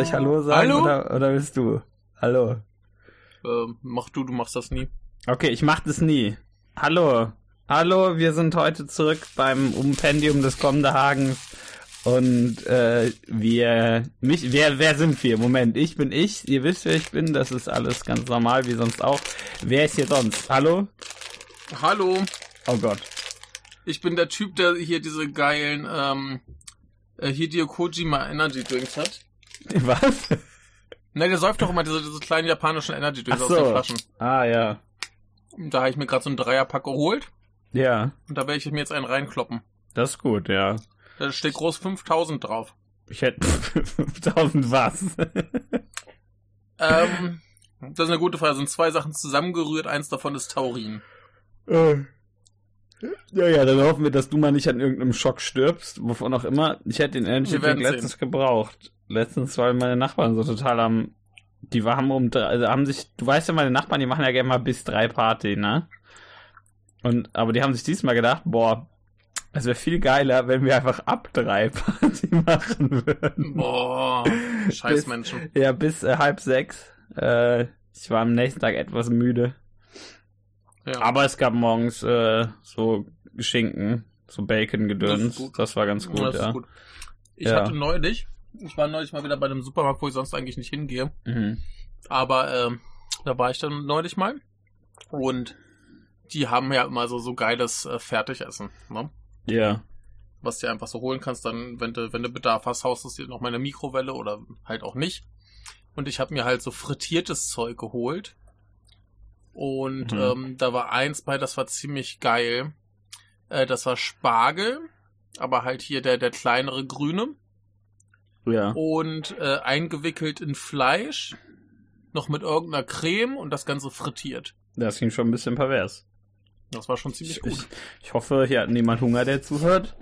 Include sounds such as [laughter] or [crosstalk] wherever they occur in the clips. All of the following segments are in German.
Soll ich Hallo sagen Hallo? Oder, oder bist du? Hallo. Ähm, mach du, du machst das nie. Okay, ich mach das nie. Hallo. Hallo, wir sind heute zurück beim Umpendium des Kommenderhagens. Und äh, wir, mich, wer, wer sind wir? Moment, ich bin ich. Ihr wisst, wer ich bin. Das ist alles ganz normal, wie sonst auch. Wer ist hier sonst? Hallo? Hallo, Oh Gott. ich bin der Typ, der hier diese geilen, ähm, äh, Hideo Kojima Energy Drinks hat. [laughs] Was? Ne, der säuft doch immer diese, diese kleinen japanischen Energy Drinks aus den so. Flaschen. Ah ja. Und da habe ich mir gerade so einen Dreierpack geholt Ja, und da werde ich mir jetzt einen reinkloppen. das ist gut, ja. Da steht groß 5000 drauf. Ich hätte [laughs] 5000 was. [laughs] Ähm, das ist eine gute Frage. Da sind zwei Sachen zusammengerührt. Eins davon ist Taurin. Äh. Ja, ja, dann hoffen wir, dass du mal nicht an irgendeinem Schock stirbst, wovon auch immer. Ich hätte den Energy Drink letztens gebraucht. Letztens, weil meine Nachbarn so total am, die waren um, drei- also haben sich, du weißt ja, meine Nachbarn, die machen ja gerne mal bis drei Party, ne? Und, aber die haben sich diesmal gedacht, boah, es wäre viel geiler, wenn wir einfach ab drei Party [laughs] machen würden. Boah, scheiß Bis- Menschen. Ja, bis äh, halb sechs. Äh, ich war am nächsten Tag etwas müde. Ja. Aber es gab morgens äh, so Schinken, so Bacon-Gedöns. Das Das, war ganz gut, das ja. gut. Ich Ja. hatte neulich, ich war neulich mal wieder bei einem Supermarkt, wo ich sonst eigentlich nicht hingehe. Mhm. Aber ähm, da war ich dann neulich mal. Und die haben ja immer so, so geiles äh, Fertigessen, ne? Ja. Was du einfach so holen kannst, dann, wenn du, wenn du Bedarf hast, haust du es dir noch mal in eine Mikrowelle oder halt auch nicht. Und ich habe mir halt so frittiertes Zeug geholt. Und Mhm. ähm, da war eins bei, das war ziemlich geil. Äh, das war Spargel, aber halt hier der, der kleinere grüne. Ja. Und äh, eingewickelt in Fleisch, noch mit irgendeiner Creme und das Ganze frittiert. Das ging schon ein bisschen pervers. Das war schon ziemlich Ich, gut. ich, ich hoffe, hier hat niemand Hunger, der zuhört.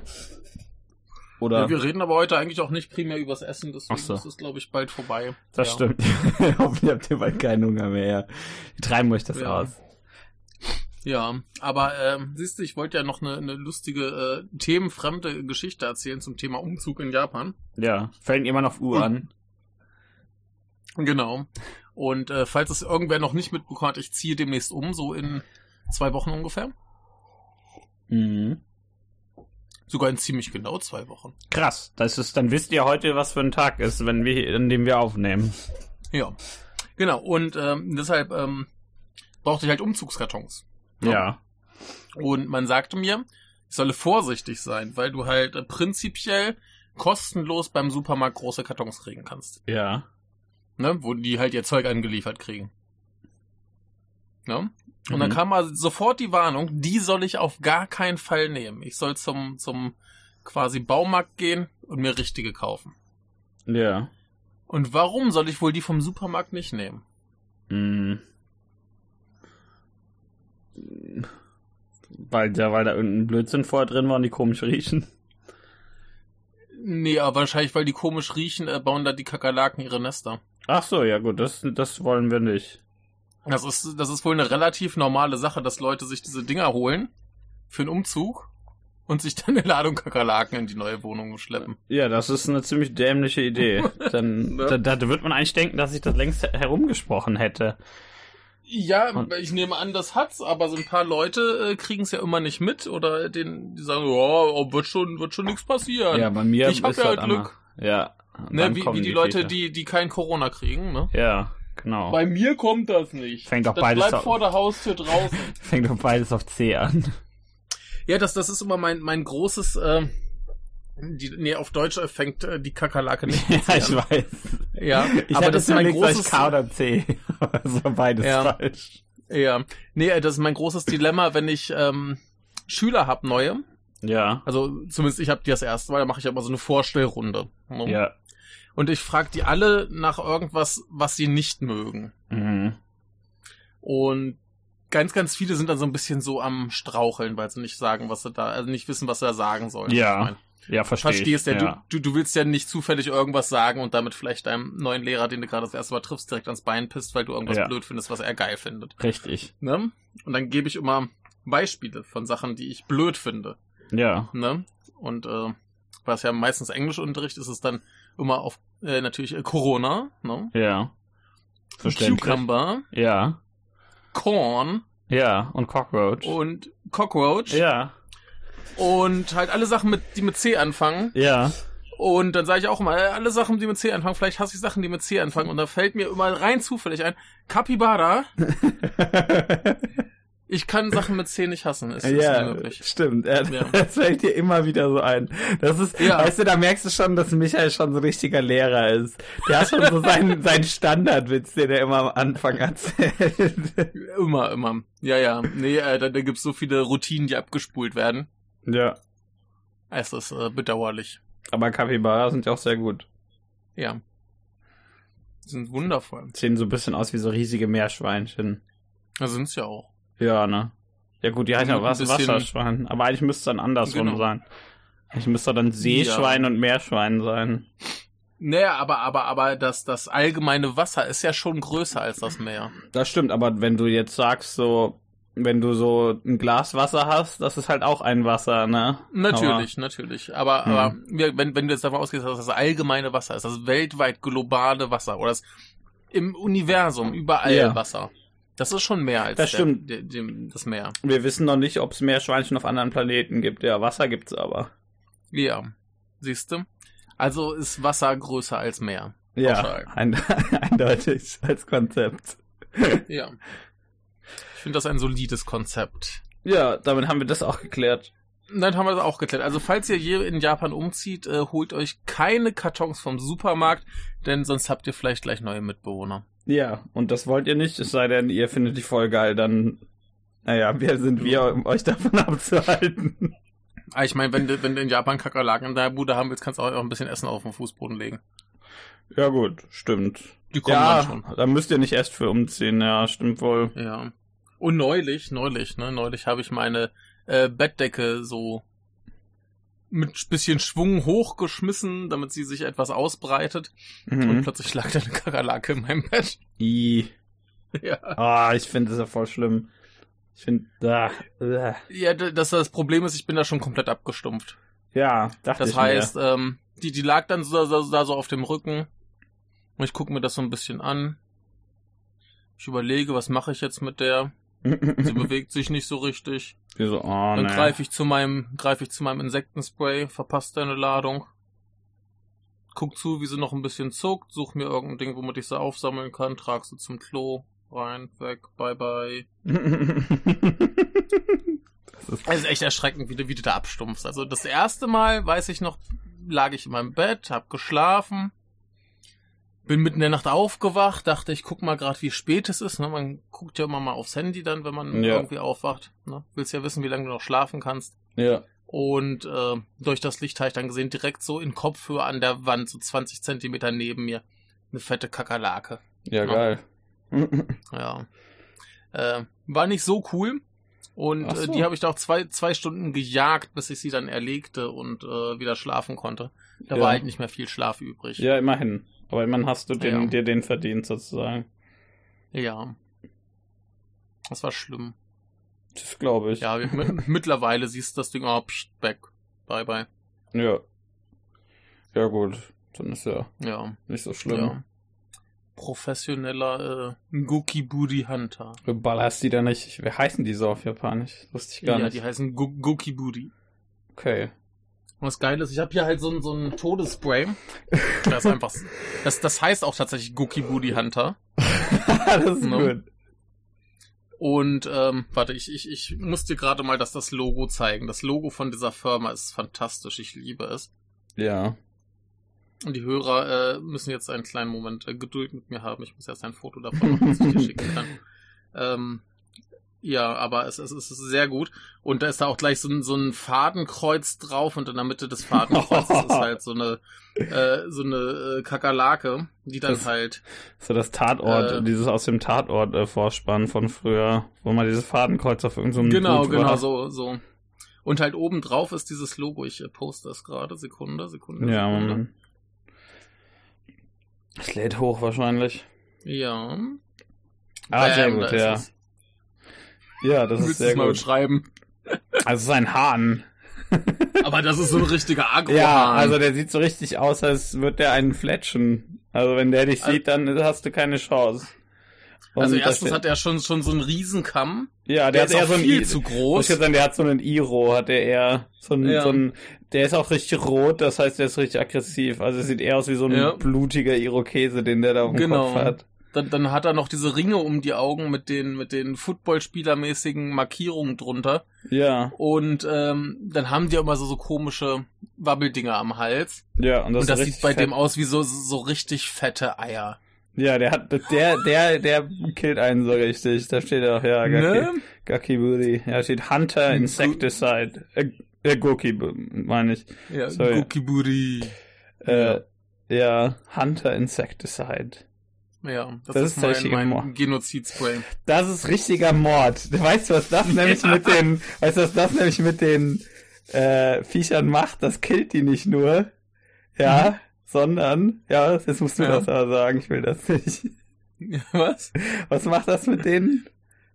Oder? Ja, wir reden aber heute eigentlich auch nicht primär übers Essen, deswegen so. ist es, glaube ich, bald vorbei. das ja. stimmt. [laughs] Hoffentlich habt ihr bald keinen Hunger mehr. Wir treiben euch das Ja. aus. Ja, aber ähm, siehst du, ich wollte ja noch eine, eine lustige, äh, themenfremde Geschichte erzählen zum Thema Umzug in Japan. Ja. Fällt immer noch U Und- an. Genau. Und äh, falls es irgendwer noch nicht mitbekommen hat, ich ziehe demnächst um, so in zwei Wochen ungefähr. Mhm. Sogar in ziemlich genau zwei Wochen. Krass. Das ist, dann wisst ihr heute, was für ein Tag ist, wenn wir, an dem wir aufnehmen. Ja. Genau, und ähm, deshalb ähm, brauchte ich halt Umzugskartons. Ja. Ja. Und man sagte mir, ich solle vorsichtig sein, weil du halt äh, prinzipiell kostenlos beim Supermarkt große Kartons kriegen kannst. Ja. Ne? Wo die halt ihr Zeug angeliefert kriegen. Ne? Und dann Mhm. kam also sofort die Warnung, die soll ich auf gar keinen Fall nehmen. Ich soll zum, zum quasi Baumarkt gehen und mir richtige kaufen. Ja. Und warum soll ich wohl die vom Supermarkt nicht nehmen? Mhm. Weil da, weil da irgendein Blödsinn vorher drin war und die komisch riechen. Nee, aber wahrscheinlich, weil die komisch riechen, äh, bauen da die Kakerlaken ihre Nester. Ach so, ja gut, das, das wollen wir nicht. Das ist, das ist wohl eine relativ normale Sache, dass Leute sich diese Dinger holen für einen Umzug und sich dann eine Ladung Kakerlaken in die neue Wohnung schleppen. Ja, das ist eine ziemlich dämliche Idee. [laughs] Dann, Ne? da, da wird man eigentlich denken, dass ich das längst herumgesprochen hätte. Ja, Und- ich nehme an, das hat's, aber so ein paar Leute äh, kriegen es ja immer nicht mit oder den, die sagen, ja, oh, wird schon, wird schon nichts passieren. Ja, bei mir Ich hab ist ja das Glück. anders. Ja. ne, wie, wie die, Leute, Viecher. die, die kein Corona kriegen, ne? Ja, genau. Bei mir kommt das nicht. Fängt doch das beides bleibt auf- vor der Haustür draußen. [laughs] Fängt doch beides auf C an. ja, das, das ist immer mein, mein großes, äh, die, nee, auf Deutsch äh, fängt äh, die Kakerlake nicht [laughs] mit ja, ich weiß. Ja, Ich aber das ist mein großes, K oder C. [laughs] Aber war beides Ja. falsch. ja, nee, äh, das ist mein großes Dilemma, wenn ich ähm, Schüler hab neue. Ja. Also zumindest ich habe die das erste Mal, da mache ich immer so eine Vorstellrunde. ne? Ja. Und ich frage die alle nach irgendwas, was sie nicht mögen. Mhm. Und ganz, ganz viele sind dann so ein bisschen so am Straucheln, weil sie nicht sagen, was sie da, also nicht wissen, was sie da sagen sollen. Ja, Ich mein, Ja, verstehe. Verstehst ja, ja. Du, du, du willst ja nicht zufällig irgendwas sagen und damit vielleicht deinem neuen Lehrer, den du gerade das erste Mal triffst, direkt ans Bein pisst, weil du irgendwas Ja. blöd findest, was er geil findet. Richtig. Ne? Und dann gebe ich immer Beispiele von Sachen, die ich blöd finde. Ja. Ne? Und äh, was ja meistens Englischunterricht ist, ist dann, immer auf äh, natürlich äh, Corona, ne? Ja. Verständlich. Cucumber, Ja. Corn Ja. Und Cockroach. und Cockroach Ja. und halt alle Sachen, mit, die mit C anfangen. Ja. Und dann sage ich auch immer, äh, alle Sachen, die mit C anfangen, vielleicht hasse ich Sachen, die mit C anfangen. Und da fällt mir immer rein zufällig ein, Capybara, [laughs] ich kann Sachen mit C nicht hassen, ist, ist ja, stimmt. Ja. [laughs] Das fällt dir immer wieder so ein. Das ist, Ja. weißt du, da merkst du schon, dass Michael schon so ein richtiger Lehrer ist. Der hat schon so seinen, [laughs] seinen Standardwitz, den er immer am Anfang erzählt. Immer, immer. Ja, ja. Nee, äh, da, da gibt's so viele Routinen, die abgespult werden. ja. Es ist äh, bedauerlich. Aber Capybara sind ja auch sehr gut. Ja. Die sind wundervoll. Sehen so ein bisschen aus wie so riesige Meerschweinchen. Da sind's ja auch. Ja, ne? Ja gut, die heißen ja was bisschen- Wasserschwein. Aber eigentlich müsste es dann andersrum Genau. sein. Eigentlich müsste dann Seeschwein und Meerschwein sein. Naja, aber, aber, aber das, das allgemeine Wasser ist ja schon größer als das Meer. Das stimmt, aber wenn du jetzt sagst, so, wenn du so ein Glas Wasser hast, das ist halt auch ein Wasser, ne? Natürlich, natürlich. Aber, Hm. aber wenn, wenn du jetzt davon ausgehst, dass das allgemeine Wasser ist, das weltweit globale Wasser oder das im Universum überall Ja. Wasser. Das ist schon mehr als Das der, stimmt. Der, dem, das Meer. Wir wissen noch nicht, ob es Meerschweinchen auf anderen Planeten gibt. Ja, Wasser gibt's aber. Ja. Siehst du? Also ist Wasser größer als Meer. Ja, [laughs] eindeutig als Konzept. Ja. Ich finde das ein solides Konzept. Ja, damit haben wir das auch geklärt. Dann haben wir das auch geklärt. Also falls ihr je in Japan umzieht, äh, holt euch keine Kartons vom Supermarkt, denn sonst habt ihr vielleicht gleich neue Mitbewohner. Ja, und das wollt ihr nicht, es sei denn, ihr findet die voll geil, dann, naja, wer sind wir, um euch davon [laughs] abzuhalten? Ah, ich meine, wenn du, wenn du in Japan Kakerlaken in deiner Bude haben willst, kannst du auch ein bisschen Essen auf den Fußboden legen. Ja gut, stimmt. Die kommen Ja, dann schon. da müsst ihr nicht erst für umziehen, ja, stimmt wohl. Ja. Und neulich, neulich, ne, neulich habe ich meine äh, Bettdecke so mit bisschen Schwung hochgeschmissen, damit sie sich etwas ausbreitet. Und Mhm. plötzlich lag da eine Kakerlake in meinem Bett. I. [laughs] Ja. Ah, ich finde das ja voll schlimm. Ich finde, da, äh. Ja, d- das, das Problem ist, ich bin da schon komplett abgestumpft. ja, dachte Das ich heißt, ähm, die, die lag dann so, so, da so auf dem Rücken. Und ich gucke mir das so ein bisschen an. Ich überlege, was mache ich jetzt mit der? Sie bewegt sich nicht so richtig. [laughs] Die so, oh, Dann nee. greife ich zu meinem, greife ich zu meinem Insektenspray, verpasst eine Ladung. Guck zu, wie sie noch ein bisschen zuckt, such mir irgendein Ding, womit ich sie aufsammeln kann, trag sie zum Klo, rein, weg, bye bye. [laughs] das ist, Es ist echt erschreckend, wie du, wie du da abstumpfst. Also das erste Mal, weiß ich noch, lag ich in meinem Bett, hab geschlafen, bin mitten in der Nacht aufgewacht, dachte, ich guck mal gerade, wie spät es ist. Ne? Man guckt ja immer mal aufs Handy dann, wenn man Ja. irgendwie aufwacht. Ne? Willst ja wissen, wie lange du noch schlafen kannst. ja. Und äh, durch das Licht habe ich dann gesehen, direkt so in Kopfhöhe an der Wand, so 20 Zentimeter neben mir, eine fette Kakerlake. Ja, Ja. geil. [laughs] Ja. Äh, war nicht so cool. Und Ach so. äh, die habe ich da auch zwei, zwei Stunden gejagt, bis ich sie dann erlegte und äh, wieder schlafen konnte. Da Ja. war halt nicht mehr viel Schlaf übrig. ja, immerhin. Aber immerhin hast du den, Ja. dir den verdient, sozusagen. Ja. Das war schlimm. Das glaube ich. Ja, [laughs] mittlerweile siehst du das Ding, oh, pst, weg. Bye, bye. Ja. Ja, gut. Dann ist ja Ja. nicht so schlimm. ja. Professioneller äh, Gokiburi Hunter. Du ballerst die da nicht. Wie heißen die so auf Japanisch? Wusste ich gar ja, nicht. die heißen Go Gokiburi. okay. Und das Geile ist, ich habe hier halt so ein, so ein Todesspray. [laughs] Das ist einfach, das, das heißt auch tatsächlich Gokiburi Hunter. [laughs] das ist No. gut. Und, ähm, warte, ich, ich, ich muss dir gerade mal das, das Logo zeigen. Das Logo von dieser Firma ist fantastisch. Ich liebe es. Ja. Und die Hörer äh, müssen jetzt einen kleinen Moment äh, Geduld mit mir haben. Ich muss erst ein Foto davon machen, das ich dir schicken kann. [laughs] Ähm, ja, aber es, es ist sehr gut. Und da ist da auch gleich so ein, so ein Fadenkreuz drauf und in der Mitte des Fadenkreuzes ist [laughs] halt so eine, äh, so eine äh, Kakerlake, die dann Das- halt, So das Tatort, Äh. dieses aus dem Tatort äh, von früher, wo man dieses Fadenkreuz auf irgendeinem genau, Gut genau, war. so, so. Und halt oben drauf ist dieses Logo. Ich äh, poste das gerade. Sekunde, Sekunde, Ja, Sekunde. Es lädt hoch wahrscheinlich. Ja. Ah, Bam, sehr gut, ja. es. Ja, das ist sehr es mal gut. beschreiben? Also es ist ein Hahn. [laughs] Aber das ist so ein richtiger agro Ja, also der sieht so richtig aus, als würde der einen fletschen. Also wenn der dich Also- sieht, dann hast du keine Chance. Und Also erstens hat er schon, schon so einen Riesenkamm. ja, der, Der hat ist eher auch so ein viel I- zu groß. ich sagen, der hat so einen Iro, hat der eher so ein, Ja. so ein, der ist auch richtig rot, das heißt, der ist richtig aggressiv. Also es sieht eher aus wie so ein Ja. blutiger Irokese, den der da auf dem Genau. Kopf hat. Dann, dann hat er noch diese Ringe um die Augen mit den, mit den Footballspielermäßigen Markierungen drunter. Ja, Und ähm, dann haben die immer so, so komische Wabbeldinger am Hals. ja, und das, und das sieht bei fett. dem aus wie so, so richtig fette Eier. Ja, der hat, der, der, der killt einen so richtig. Da steht auch, ja, Gaki, Ne? Gakiburi. Ja, steht Hunter Insecticide. Äh, äh Goki, meine ich. Ja, Sorry. Gokiburi. Äh, ja, Hunter Insecticide. Ja, das, Das ist mein, richtiger Mord. mein Genozidspray. Das ist richtiger Mord. Weißt du, was das [laughs] nämlich mit den, weißt du, was das nämlich mit den äh, Viechern macht? Das killt die nicht nur, ja, sondern, ja, jetzt musst du Ja. das aber sagen, ich will das nicht. Was? Was macht das mit denen?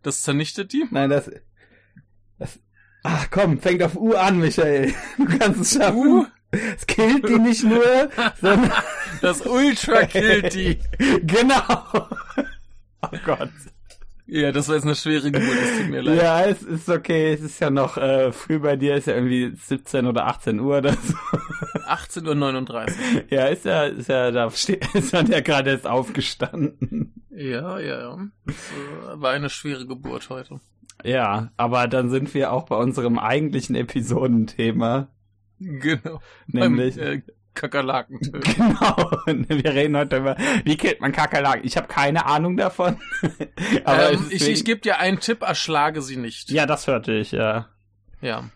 Das zernichtet die? Nein, das, das, ach komm, fängt auf U an, Michael. Du kannst es schaffen. Uh, Es killt die nicht nur, sondern, das Ultra killt [laughs] die. genau. Oh Gott. Ja, das war jetzt eine schwere Geburt, das tut mir leid. Ja, es ist okay. Es ist ja noch äh, früh bei dir, ist ja irgendwie 17 oder 18 Uhr oder so. 18.39 Uhr. Ja, ist ja, ist ja, da [laughs] ist man ja gerade erst aufgestanden. Ja, ja, ja. Das äh, war eine schwere Geburt heute. Ja, aber dann sind wir auch bei unserem eigentlichen Episodenthema. Genau. Nämlich- Beim, äh, Kakerlaken. [laughs] Genau. Wir reden heute über, wie killt man Kakerlaken. Ich habe keine Ahnung davon. [laughs] aber ähm, es ist ich ich gebe dir einen Tipp, erschlage sie nicht. ja, das hörte ich, ja. Ja.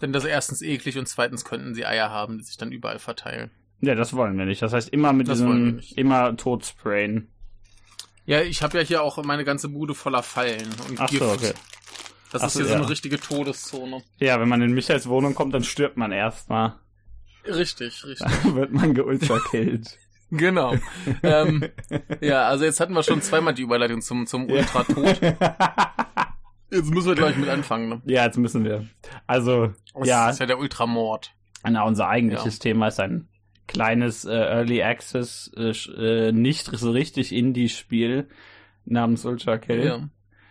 Denn das ist erstens eklig und zweitens könnten sie Eier haben, die sich dann überall verteilen. Ja, das wollen wir nicht. Das heißt, immer mit Das diesem, immer tot sprayen. Ja, ich habe ja hier auch meine ganze Bude voller Fallen und Ach Gift. so, okay. Das Ach ist so, hier so ja. eine richtige Todeszone. Ja, wenn man in Michaels Wohnung kommt, dann stirbt man erstmal. Richtig, richtig. [laughs] Dann wird man geultrakillt. [laughs] genau. ähm, ja, also jetzt hatten wir schon zweimal die Überleitung zum, zum Ultratod. [laughs] Jetzt müssen wir gleich mit anfangen. Ne? ja, jetzt müssen wir. Also, Das ja, ist ja der Ultramord. na, unser eigentliches Thema ist ein kleines äh, Early Access, äh, äh, nicht so richtig Indie-Spiel namens Ultra Kill. Ja.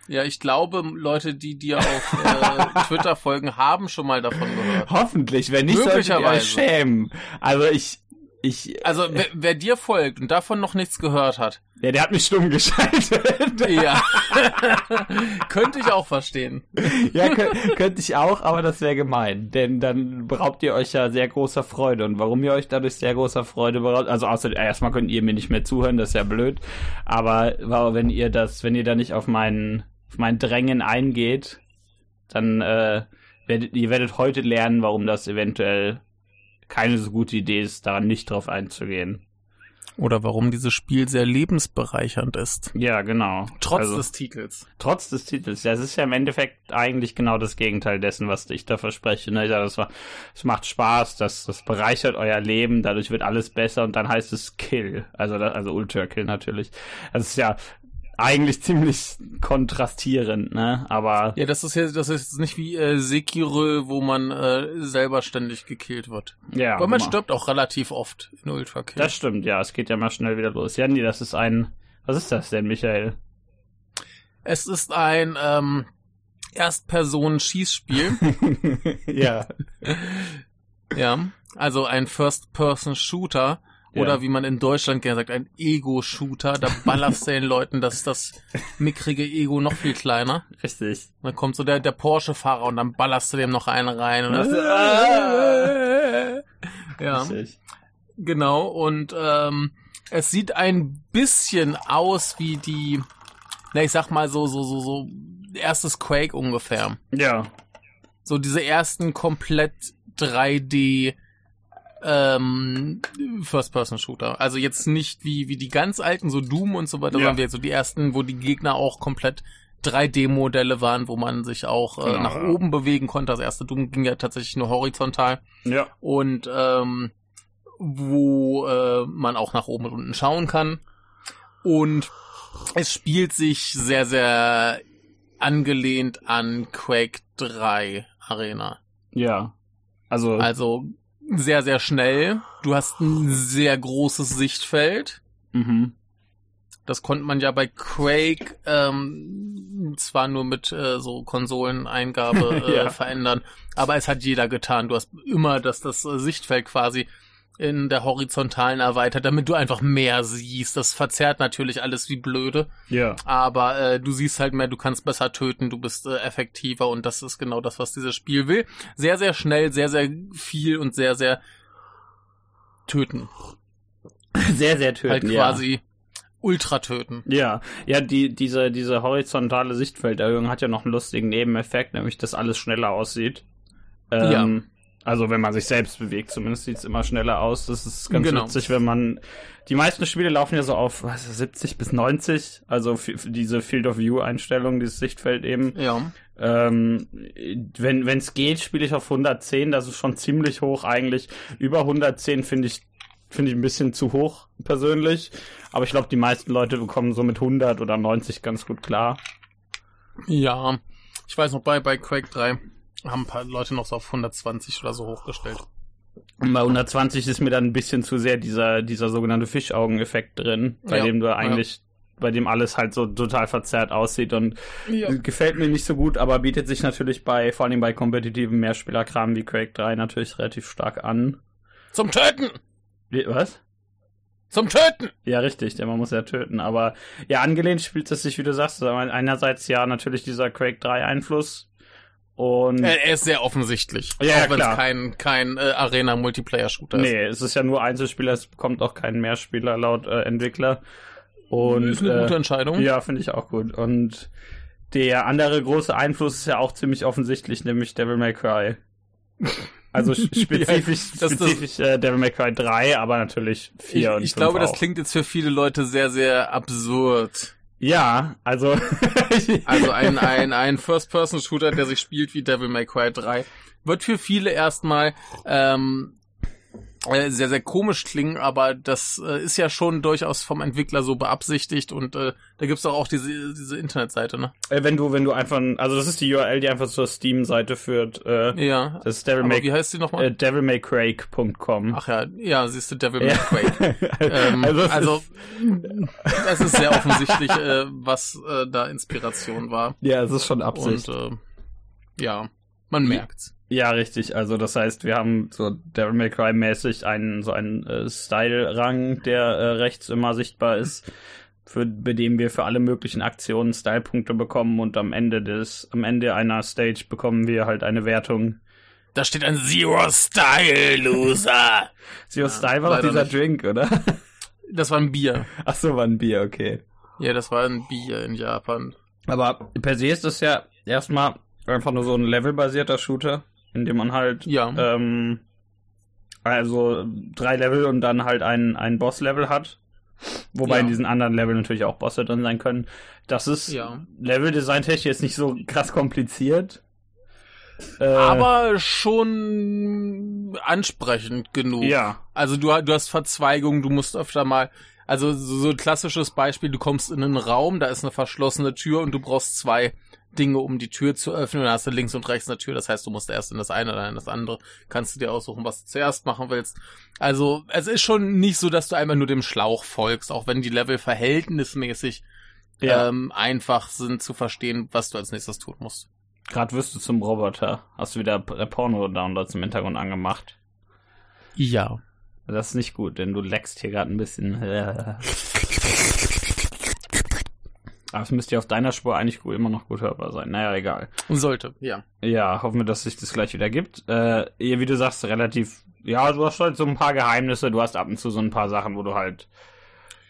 Ja, ich glaube, Leute, die dir auf [laughs] äh, Twitter folgen, haben schon mal davon gehört. Hoffentlich, wenn nicht, solltet ihr euch schämen. Also ich, ich, Also, wer, wer dir folgt und davon noch nichts gehört hat, ja, der hat mich stumm geschaltet. [laughs] ja, [laughs] könnte ich auch verstehen. ja, könnt, könnte ich auch, aber das wäre gemein. Denn dann beraubt ihr euch ja sehr großer Freude. Und warum ihr euch dadurch sehr großer Freude beraubt, also außer erstmal könnt ihr mir nicht mehr zuhören, das ist ja blöd. Aber, aber wenn ihr das, wenn ihr da nicht auf meinen, auf mein Drängen eingeht, dann äh, werdet ihr werdet heute lernen, warum das eventuell keine so gute Idee ist, daran nicht drauf einzugehen. Oder warum dieses Spiel sehr lebensbereichernd ist. Ja, genau. Trotz Also- des Titels. Trotz des Titels. Ja, es ist ja im Endeffekt eigentlich genau das Gegenteil dessen, was ich da verspreche. Ne? Ich sage, das, war, es macht Spaß, das, das bereichert euer Leben, dadurch wird alles besser und dann heißt es Kill. Also, also Ultra Kill natürlich. Das ist ja eigentlich ziemlich kontrastierend, ne? Aber Ja, das ist ja, das ist nicht wie äh, Sekiro, wo man äh, selber ständig gekillt wird. ja. Aber man genau. stirbt auch relativ oft in Ultra Kill. Das stimmt, ja. Es geht ja mal schnell wieder los. Ja, nee, das ist ein. Was ist das denn, Michael? Es ist ein ähm, Erstpersonen-Schießspiel. [laughs] ja. [laughs] ja, also ein First-Person-Shooter. Oder Ja. wie man in Deutschland gerne sagt, ein Ego-Shooter. Da ballerst du den Leuten das, das mickrige Ego noch viel kleiner. Richtig. Dann kommt so der, der Porsche-Fahrer und dann ballerst du dem noch einen rein. Und das, [laughs] ja, Richtig. genau. Und ähm, es sieht ein bisschen aus wie die, na ich sag mal so, so, so, so erstes Quake ungefähr. Ja. So diese ersten komplett 3D ähm, First-Person-Shooter. Also jetzt nicht wie, wie die ganz alten, so Doom und so weiter, Ja. sondern wie jetzt so die ersten, wo die Gegner auch komplett 3D-Modelle waren, wo man sich auch äh, Genau, nach ja. oben bewegen konnte. Das erste Doom ging ja tatsächlich nur horizontal Ja. und ähm, wo äh, man auch nach oben und unten schauen kann. Und es spielt sich sehr, sehr angelehnt an Quake 3 Arena. Ja. Also, Also sehr, sehr schnell. Du hast ein sehr großes Sichtfeld. mhm. Das konnte man ja bei Quake ähm, zwar nur mit äh, so Konsoleneingabe [laughs] äh, Ja. verändern, aber es hat jeder getan. Du hast immer das, das äh, Sichtfeld quasi in der horizontalen erweitert, damit du einfach mehr siehst. Das verzerrt natürlich alles wie blöde, ja. aber äh, du siehst halt mehr, du kannst besser töten, du bist äh, effektiver und das ist genau das, was dieses Spiel will. Sehr, sehr schnell, sehr, sehr viel und sehr, sehr töten. Sehr, sehr töten, halt ja. quasi ultra töten. Ja, ja, die, diese, diese horizontale Sichtfelderhöhung hat ja noch einen lustigen Nebeneffekt, nämlich, dass alles schneller aussieht. Ähm, Also, wenn man sich selbst bewegt, zumindest sieht es immer schneller aus. Das ist ganz Genau. witzig, wenn man, die meisten Spiele laufen ja so auf, was, ist das, 70 bis 90, also für, für diese Field of View Einstellung, dieses Sichtfeld eben. Ja. Ähm, wenn es geht, spiele ich auf 110, das ist schon ziemlich hoch eigentlich. Über 110 finde ich finde ich ein bisschen zu hoch persönlich, aber ich glaube, die meisten Leute bekommen so mit 100 oder 90 ganz gut klar. Ja. Ich weiß noch, bei, bei Quake 3 haben ein paar Leute noch so auf 120 oder so hochgestellt. Und bei 120 ist mir dann ein bisschen zu sehr dieser dieser sogenannte Fischaugen-Effekt drin, bei Ja, dem du eigentlich bei dem alles halt so total verzerrt aussieht und Ja. gefällt mir nicht so gut, aber bietet sich natürlich bei, vor allem bei kompetitiven Mehrspielerkram wie Quake 3 natürlich relativ stark an. Zum Töten! Was? Zum Töten! Ja, richtig, denn man muss ja töten. Aber ja, angelehnt spielt es sich, wie du sagst, einerseits ja natürlich dieser Quake 3 Einfluss und Er, er ist sehr offensichtlich. Ja, ja, auch wenn es kein, kein äh, Arena-Multiplayer-Shooter ist. nee, es ist ja nur Einzelspieler, es bekommt auch keinen Mehrspieler laut äh, Entwickler. Und ist eine äh, gute Entscheidung. ja, finde ich auch gut. Und der andere große Einfluss ist ja auch ziemlich offensichtlich, nämlich Devil May Cry. Also [laughs] sch- spezifisch, das- das- spezifisch äh, Devil May Cry 3, aber natürlich 4 ich und ich 5 glaube, das auch. klingt jetzt für viele Leute sehr, sehr absurd. Ja, also [laughs] Also ein, ein, ein First-Person-Shooter, der sich spielt wie Devil May Cry 3, wird für viele erstmal ähm, äh, sehr, sehr komisch klingen, aber das äh, ist ja schon durchaus vom Entwickler so beabsichtigt und äh, da gibt's doch auch diese, diese Internetseite, ne? Äh, wenn du, wenn du einfach, also das ist die URL, die einfach zur Steam-Seite führt. Äh, Ja. das ist Devil May, wie heißt die nochmal? äh, devilmaycrake.com. Ach ja, ja, siehst du, Devil May. Quake. [laughs] Ähm, also, also, es ist, das ist sehr offensichtlich, äh, was äh, da Inspiration war. ja, es ist schon Absicht. Und äh, ja, man merkt's. Ja, richtig. Also das heißt, wir haben so Devil May Cry mäßig einen so einen äh, Style-Rang, der äh, rechts immer sichtbar ist, für bei dem wir für alle möglichen Aktionen Style-Punkte bekommen und am Ende des, am Ende einer Stage bekommen wir halt eine Wertung. Da steht ein Zero Style, Loser. [laughs] Zero Ja, Style war doch dieser nicht. Drink, oder? [laughs] Das war ein Bier. Ach so, war ein Bier, okay. Ja, das war ein Bier in Japan. Aber per se ist das ja erstmal einfach nur so ein levelbasierter Shooter, in dem man halt Ja. ähm, also drei Level und dann halt ein, ein Boss-Level hat. Wobei Ja. in diesen anderen Leveln natürlich auch Bosse drin sein können. Das ist Ja. Level-Design-technisch jetzt nicht so krass kompliziert. Äh, Aber schon ansprechend genug. ja, Also du, du hast Verzweigungen, du musst öfter mal, also so, so ein klassisches Beispiel, du kommst in einen Raum, da ist eine verschlossene Tür und du brauchst zwei Dinge, um die Tür zu öffnen. Dann hast du links und rechts eine Tür, das heißt, du musst erst in das eine oder in das andere. Kannst du dir aussuchen, was du zuerst machen willst. Also es ist schon nicht so, dass du einmal nur dem Schlauch folgst, auch wenn die Level verhältnismäßig ja. ähm, einfach sind zu verstehen, was du als nächstes tun musst. Gerade wirst du zum Roboter. Hast du wieder P- Porno-Downloads im Hintergrund angemacht. Ja. Das ist nicht gut, denn du leckst hier gerade ein bisschen. [laughs] Aber es müsste ja auf deiner Spur eigentlich immer noch gut hörbar sein. Naja, egal. Sollte, ja. Ja, hoffen wir, dass sich das gleich wieder gibt. Äh, wie du sagst, relativ. Ja, du hast halt so ein paar Geheimnisse. Du hast ab und zu so ein paar Sachen, wo du halt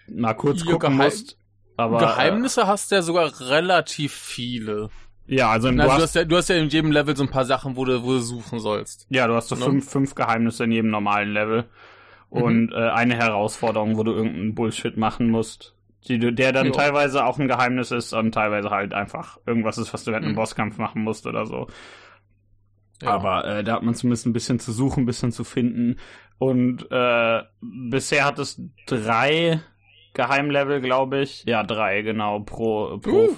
mal kurz Ja, gucken Geheim- musst. Aber, Geheimnisse hast du ja sogar relativ viele. Äh, ja, also Na, du, du, hast, ja, du hast ja in jedem Level so ein paar Sachen, wo du, wo du suchen sollst. ja, du hast so Ne? fünf, fünf Geheimnisse in jedem normalen Level. Mhm. Und äh, eine Herausforderung, wo du irgendeinen Bullshit machen musst. Die, der dann Jo. teilweise auch ein Geheimnis ist und teilweise halt einfach irgendwas ist, was du während einem Mhm. Bosskampf machen musst oder so. Ja. Aber äh, da hat man zumindest ein bisschen zu suchen, ein bisschen zu finden. Und äh, bisher hat es drei Geheimlevel, glaube ich. Ja, drei, genau, pro, pro Uh.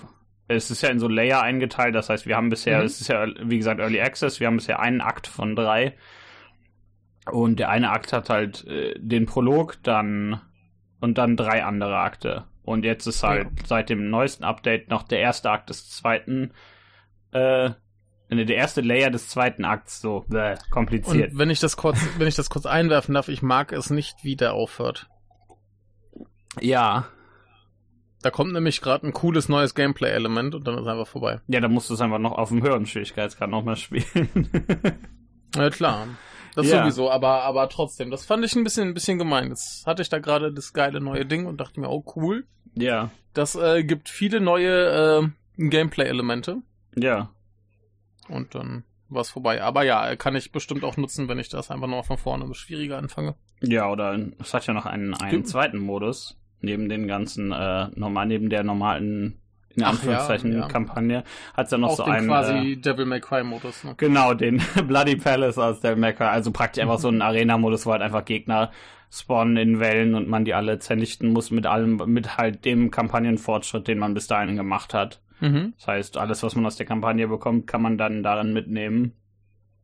es ist ja in so Layer eingeteilt, das heißt, wir haben bisher, Mhm. es ist ja, wie gesagt, Early Access, wir haben bisher einen Akt von drei. Und der eine Akt hat halt äh, den Prolog, dann und dann drei andere Akte. Und jetzt ist halt seit dem neuesten Update noch der erste Akt des zweiten, äh, ne, der erste Layer des zweiten Akts so bäh, kompliziert. Und wenn ich das kurz, wenn ich das kurz einwerfen darf, ich mag es nicht, wie der aufhört. ja, Da kommt nämlich gerade ein cooles neues Gameplay-Element und dann ist einfach vorbei. ja, da musst du es einfach noch auf dem höheren Schwierigkeitsgrad nochmal spielen. Ja klar. Das Ja. sowieso, aber, aber trotzdem, das fand ich ein bisschen, ein bisschen gemein. Jetzt hatte ich da gerade das geile neue Ding und dachte mir, oh cool. ja, Das äh, gibt viele neue äh, Gameplay-Elemente ja. und dann war es vorbei. Aber ja, kann ich bestimmt auch nutzen, wenn ich das einfach nochmal von vorne schwieriger anfange. Ja, oder es hat ja noch einen, einen zweiten Modus, neben den ganzen, äh, normal, neben der normalen, in Anführungszeichen, ja, ja. Kampagne, hat es ja noch auch so den einen, quasi äh, Devil May Cry Modus. Ne? genau, den [laughs] Bloody Palace aus der Mecha, also praktisch einfach so ein [laughs] Arena-Modus, wo halt einfach Gegner spawnen in Wellen und man die alle zernichten muss mit allem, mit halt dem Kampagnenfortschritt, den man bis dahin gemacht hat. Mhm. Das heißt, alles, was man aus der Kampagne bekommt, kann man dann darin mitnehmen.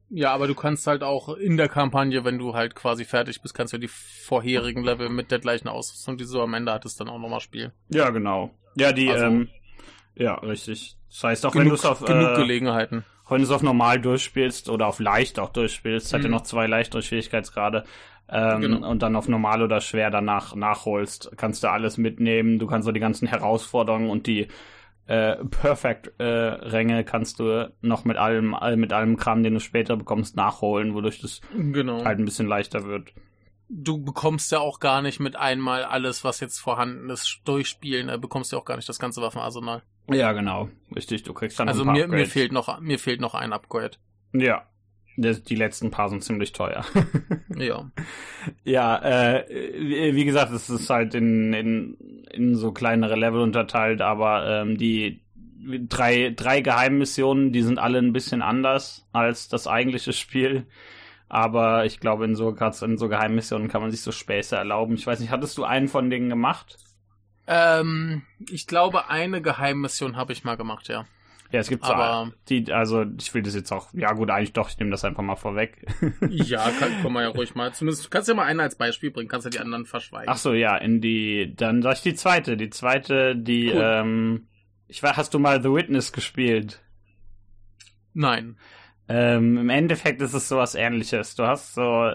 Ja, aber du kannst halt auch in der Kampagne, wenn du halt quasi fertig bist, kannst du die vorherigen Level mit der gleichen Ausrüstung, die du am Ende hattest, dann auch nochmal spielen. Ja, genau. Ja, die, Also- ähm, ja, richtig. Das heißt, auch wenn du Genug, es auf, genug äh, Gelegenheiten. wenn du es auf normal durchspielst oder auf leicht auch durchspielst, es hat ja Mhm. noch zwei leichtere Schwierigkeitsgrade, ähm, Genau. und dann auf normal oder schwer danach nachholst, kannst du alles mitnehmen. Du kannst so die ganzen Herausforderungen und die äh, Perfect-Ränge kannst du noch mit allem, all, mit allem Kram, den du später bekommst, nachholen, wodurch das Genau. halt ein bisschen leichter wird. Du bekommst ja auch gar nicht mit einmal alles, was jetzt vorhanden ist, durchspielen. Da bekommst du auch gar nicht das ganze Waffenarsenal. Ja, genau. Richtig, du kriegst dann Also ein paar mir, mir fehlt noch, mir fehlt noch ein Upgrade. Ja. Die letzten paar sind ziemlich teuer. [laughs] Ja. Ja, äh, wie wie gesagt, es ist halt in, in, in so kleinere Level unterteilt, aber ähm, die drei, drei Geheimmissionen, die sind alle ein bisschen anders als das eigentliche Spiel. Aber ich glaube, in so, gerade in so Geheimmissionen kann man sich so Späße erlauben. Ich weiß nicht, hattest du einen von denen gemacht? Ähm, ich glaube, eine Geheimmission habe ich mal gemacht, ja. Ja, es gibt so Aber- die, also ich will das jetzt auch, ja gut, eigentlich doch, ich nehme das einfach mal vorweg. [laughs] Ja, kann, kann man ja ruhig mal. Zumindest kannst du ja mal einen als Beispiel bringen, kannst ja die anderen verschweigen. Ach so, ja, in die, dann sag ich die zweite. Die zweite, die, Cool. ähm, ich war, hast du mal The Witness gespielt? Nein. Ähm, Im Endeffekt ist es sowas ähnliches. Du hast so,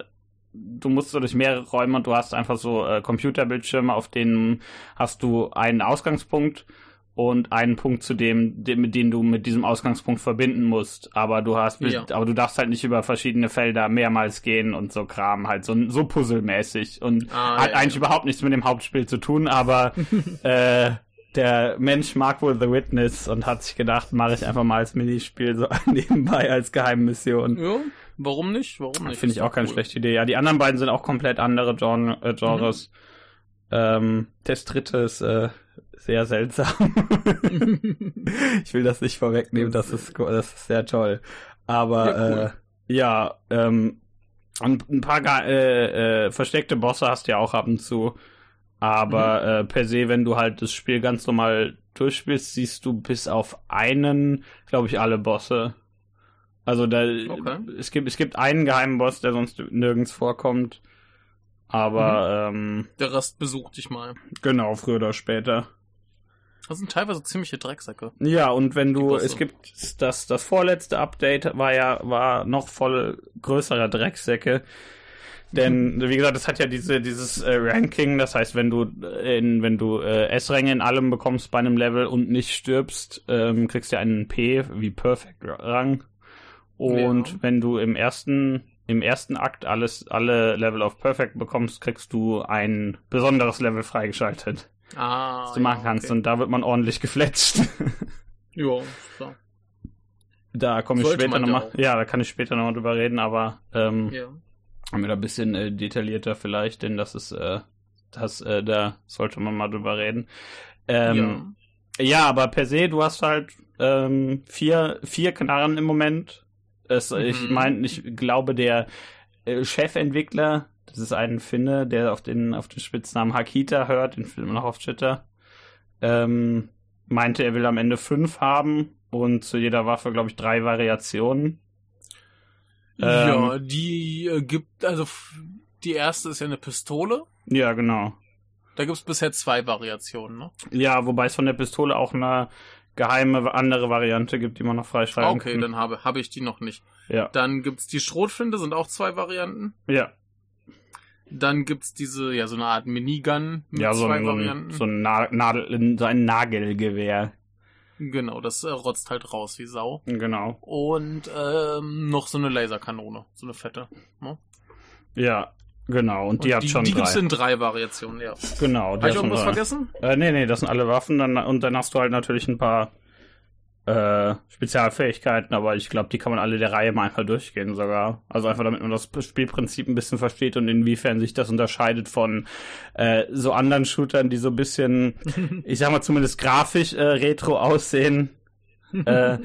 du musst so durch mehrere Räume und du hast einfach so äh, Computerbildschirme, auf denen hast du einen Ausgangspunkt und einen Punkt zu dem, dem, mit dem du mit diesem Ausgangspunkt verbinden musst. Aber du hast, Ja. aber du darfst halt nicht über verschiedene Felder mehrmals gehen und so Kram, halt so, so puzzelmäßig und Ah, hat ja, eigentlich ja. überhaupt nichts mit dem Hauptspiel zu tun, aber [laughs] äh, der Mensch mag wohl The Witness und hat sich gedacht, mache ich einfach mal als Minispiel so [laughs] nebenbei als Geheimmission. Ja, warum nicht? Warum nicht? Finde ich auch keine cool. schlechte Idee. Ja, die anderen beiden sind auch komplett andere Gen äh, Genres. Ähm, das dritte ist äh, sehr seltsam. [laughs] ich will das nicht vorwegnehmen, das ist, das ist sehr toll. Aber Ja, cool. äh, ja, ähm, ein paar äh, äh, versteckte Bosse hast du ja auch ab und zu. Aber Mhm. äh, per se, wenn du halt das Spiel ganz normal durchspielst, siehst du bis auf einen, glaube ich, alle Bosse. Also da Okay. es gibt es gibt einen geheimen Boss, der sonst nirgends vorkommt. Aber ähm, Der Rest besucht dich mal. genau, früher oder später. Das sind teilweise ziemliche Drecksäcke. Ja, und wenn du, es gibt das, das vorletzte Update war ja, war noch voll größerer Drecksäcke. Denn, wie gesagt, es hat ja diese, dieses äh, Ranking, das heißt, wenn du in, wenn du äh, S-Ränge in allem bekommst bei einem Level und nicht stirbst, ähm, kriegst du einen P wie Perfect Rang. Und Ja. wenn du im ersten, im ersten Akt alles, alle Level of Perfect bekommst, kriegst du ein besonderes Level freigeschaltet, Ah. was du machen kannst. Und da wird man ordentlich gefletscht. [laughs] Ja, klar. Da komme ich später ja nochmal. Ja, da kann ich später nochmal drüber reden, aber ähm, Ja. haben wir da ein bisschen äh, detaillierter vielleicht, denn das ist, äh, das, äh, da sollte man mal drüber reden. Ähm, ja. aber per se, du hast halt ähm, vier, vier Knarren im Moment. Es, Ich Mhm. meine, ich glaube, der äh, Chefentwickler, das ist ein Finne, der auf den, auf den Spitznamen Hakita hört, den findet man noch auf Twitter. Ähm, meinte, er will am Ende fünf haben und zu jeder Waffe, glaube ich, drei Variationen. ja, die äh, gibt, also die erste ist ja eine Pistole. Ja, genau. Da gibt's bisher zwei Variationen, ne? Ja, wobei es von der Pistole auch eine geheime andere Variante gibt, die man noch freischalten Okay, kann. dann habe, habe ich die noch nicht. Ja, Dann gibt's die Schrotflinte, sind auch zwei Varianten. ja. Dann gibt's diese, ja, so eine Art Minigun mit Ja, so zwei ein, Varianten. so ein, Na Nadel, so ein Nagelgewehr. Genau, das äh, rotzt halt raus wie Sau. Genau. Und ähm, noch so eine Laserkanone, so eine fette. Ne? Ja, genau. Und die Und hat die, schon die drei. gibt's in drei Variationen, ja. genau. Die Habe hat ich irgendwas drei. vergessen? Äh, nee, nee, das sind alle Waffen. Dann, und dann hast du halt natürlich ein paar äh, Spezialfähigkeiten, aber ich glaube, die kann man alle der Reihe mal einfach durchgehen sogar. Also einfach, damit man das Spielprinzip ein bisschen versteht und inwiefern sich das unterscheidet von äh, so anderen Shootern, die so ein bisschen, [laughs] ich sag mal zumindest grafisch äh, retro aussehen. Äh,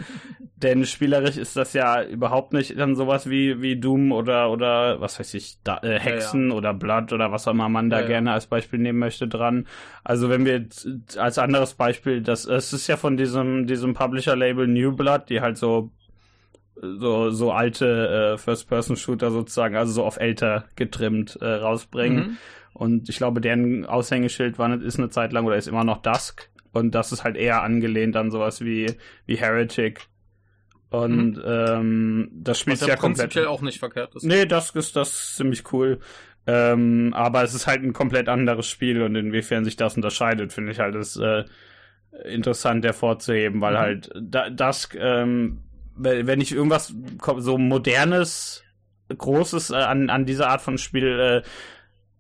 denn spielerisch ist das ja überhaupt nicht dann sowas wie, wie Doom oder, oder was weiß ich, da, äh, Hexen oder Blood oder was auch immer man da Ja, ja. gerne als Beispiel nehmen möchte dran. Also wenn wir als anderes Beispiel, das es ist ja von diesem, diesem Publisher-Label New Blood, die halt so so, so alte äh, First-Person-Shooter sozusagen, also so auf älter getrimmt äh, rausbringen. Mhm. Und ich glaube, deren Aushängeschild war, ist eine Zeit lang oder ist immer noch Dusk. Und das ist halt eher angelehnt an sowas wie, wie Heretic. Und ähm, das spielt Mhm. Ja ja komplett. prinzipiell auch nicht verkehrt ist. Nee, Dusk ist das ist ziemlich cool. Ähm, aber es ist halt ein komplett anderes Spiel und inwiefern sich das unterscheidet, finde ich halt ist äh, interessant hervorzuheben, weil Mhm. halt da, Dusk, ähm, wenn ich irgendwas so modernes, großes äh, an, an dieser Art von Spiel, äh,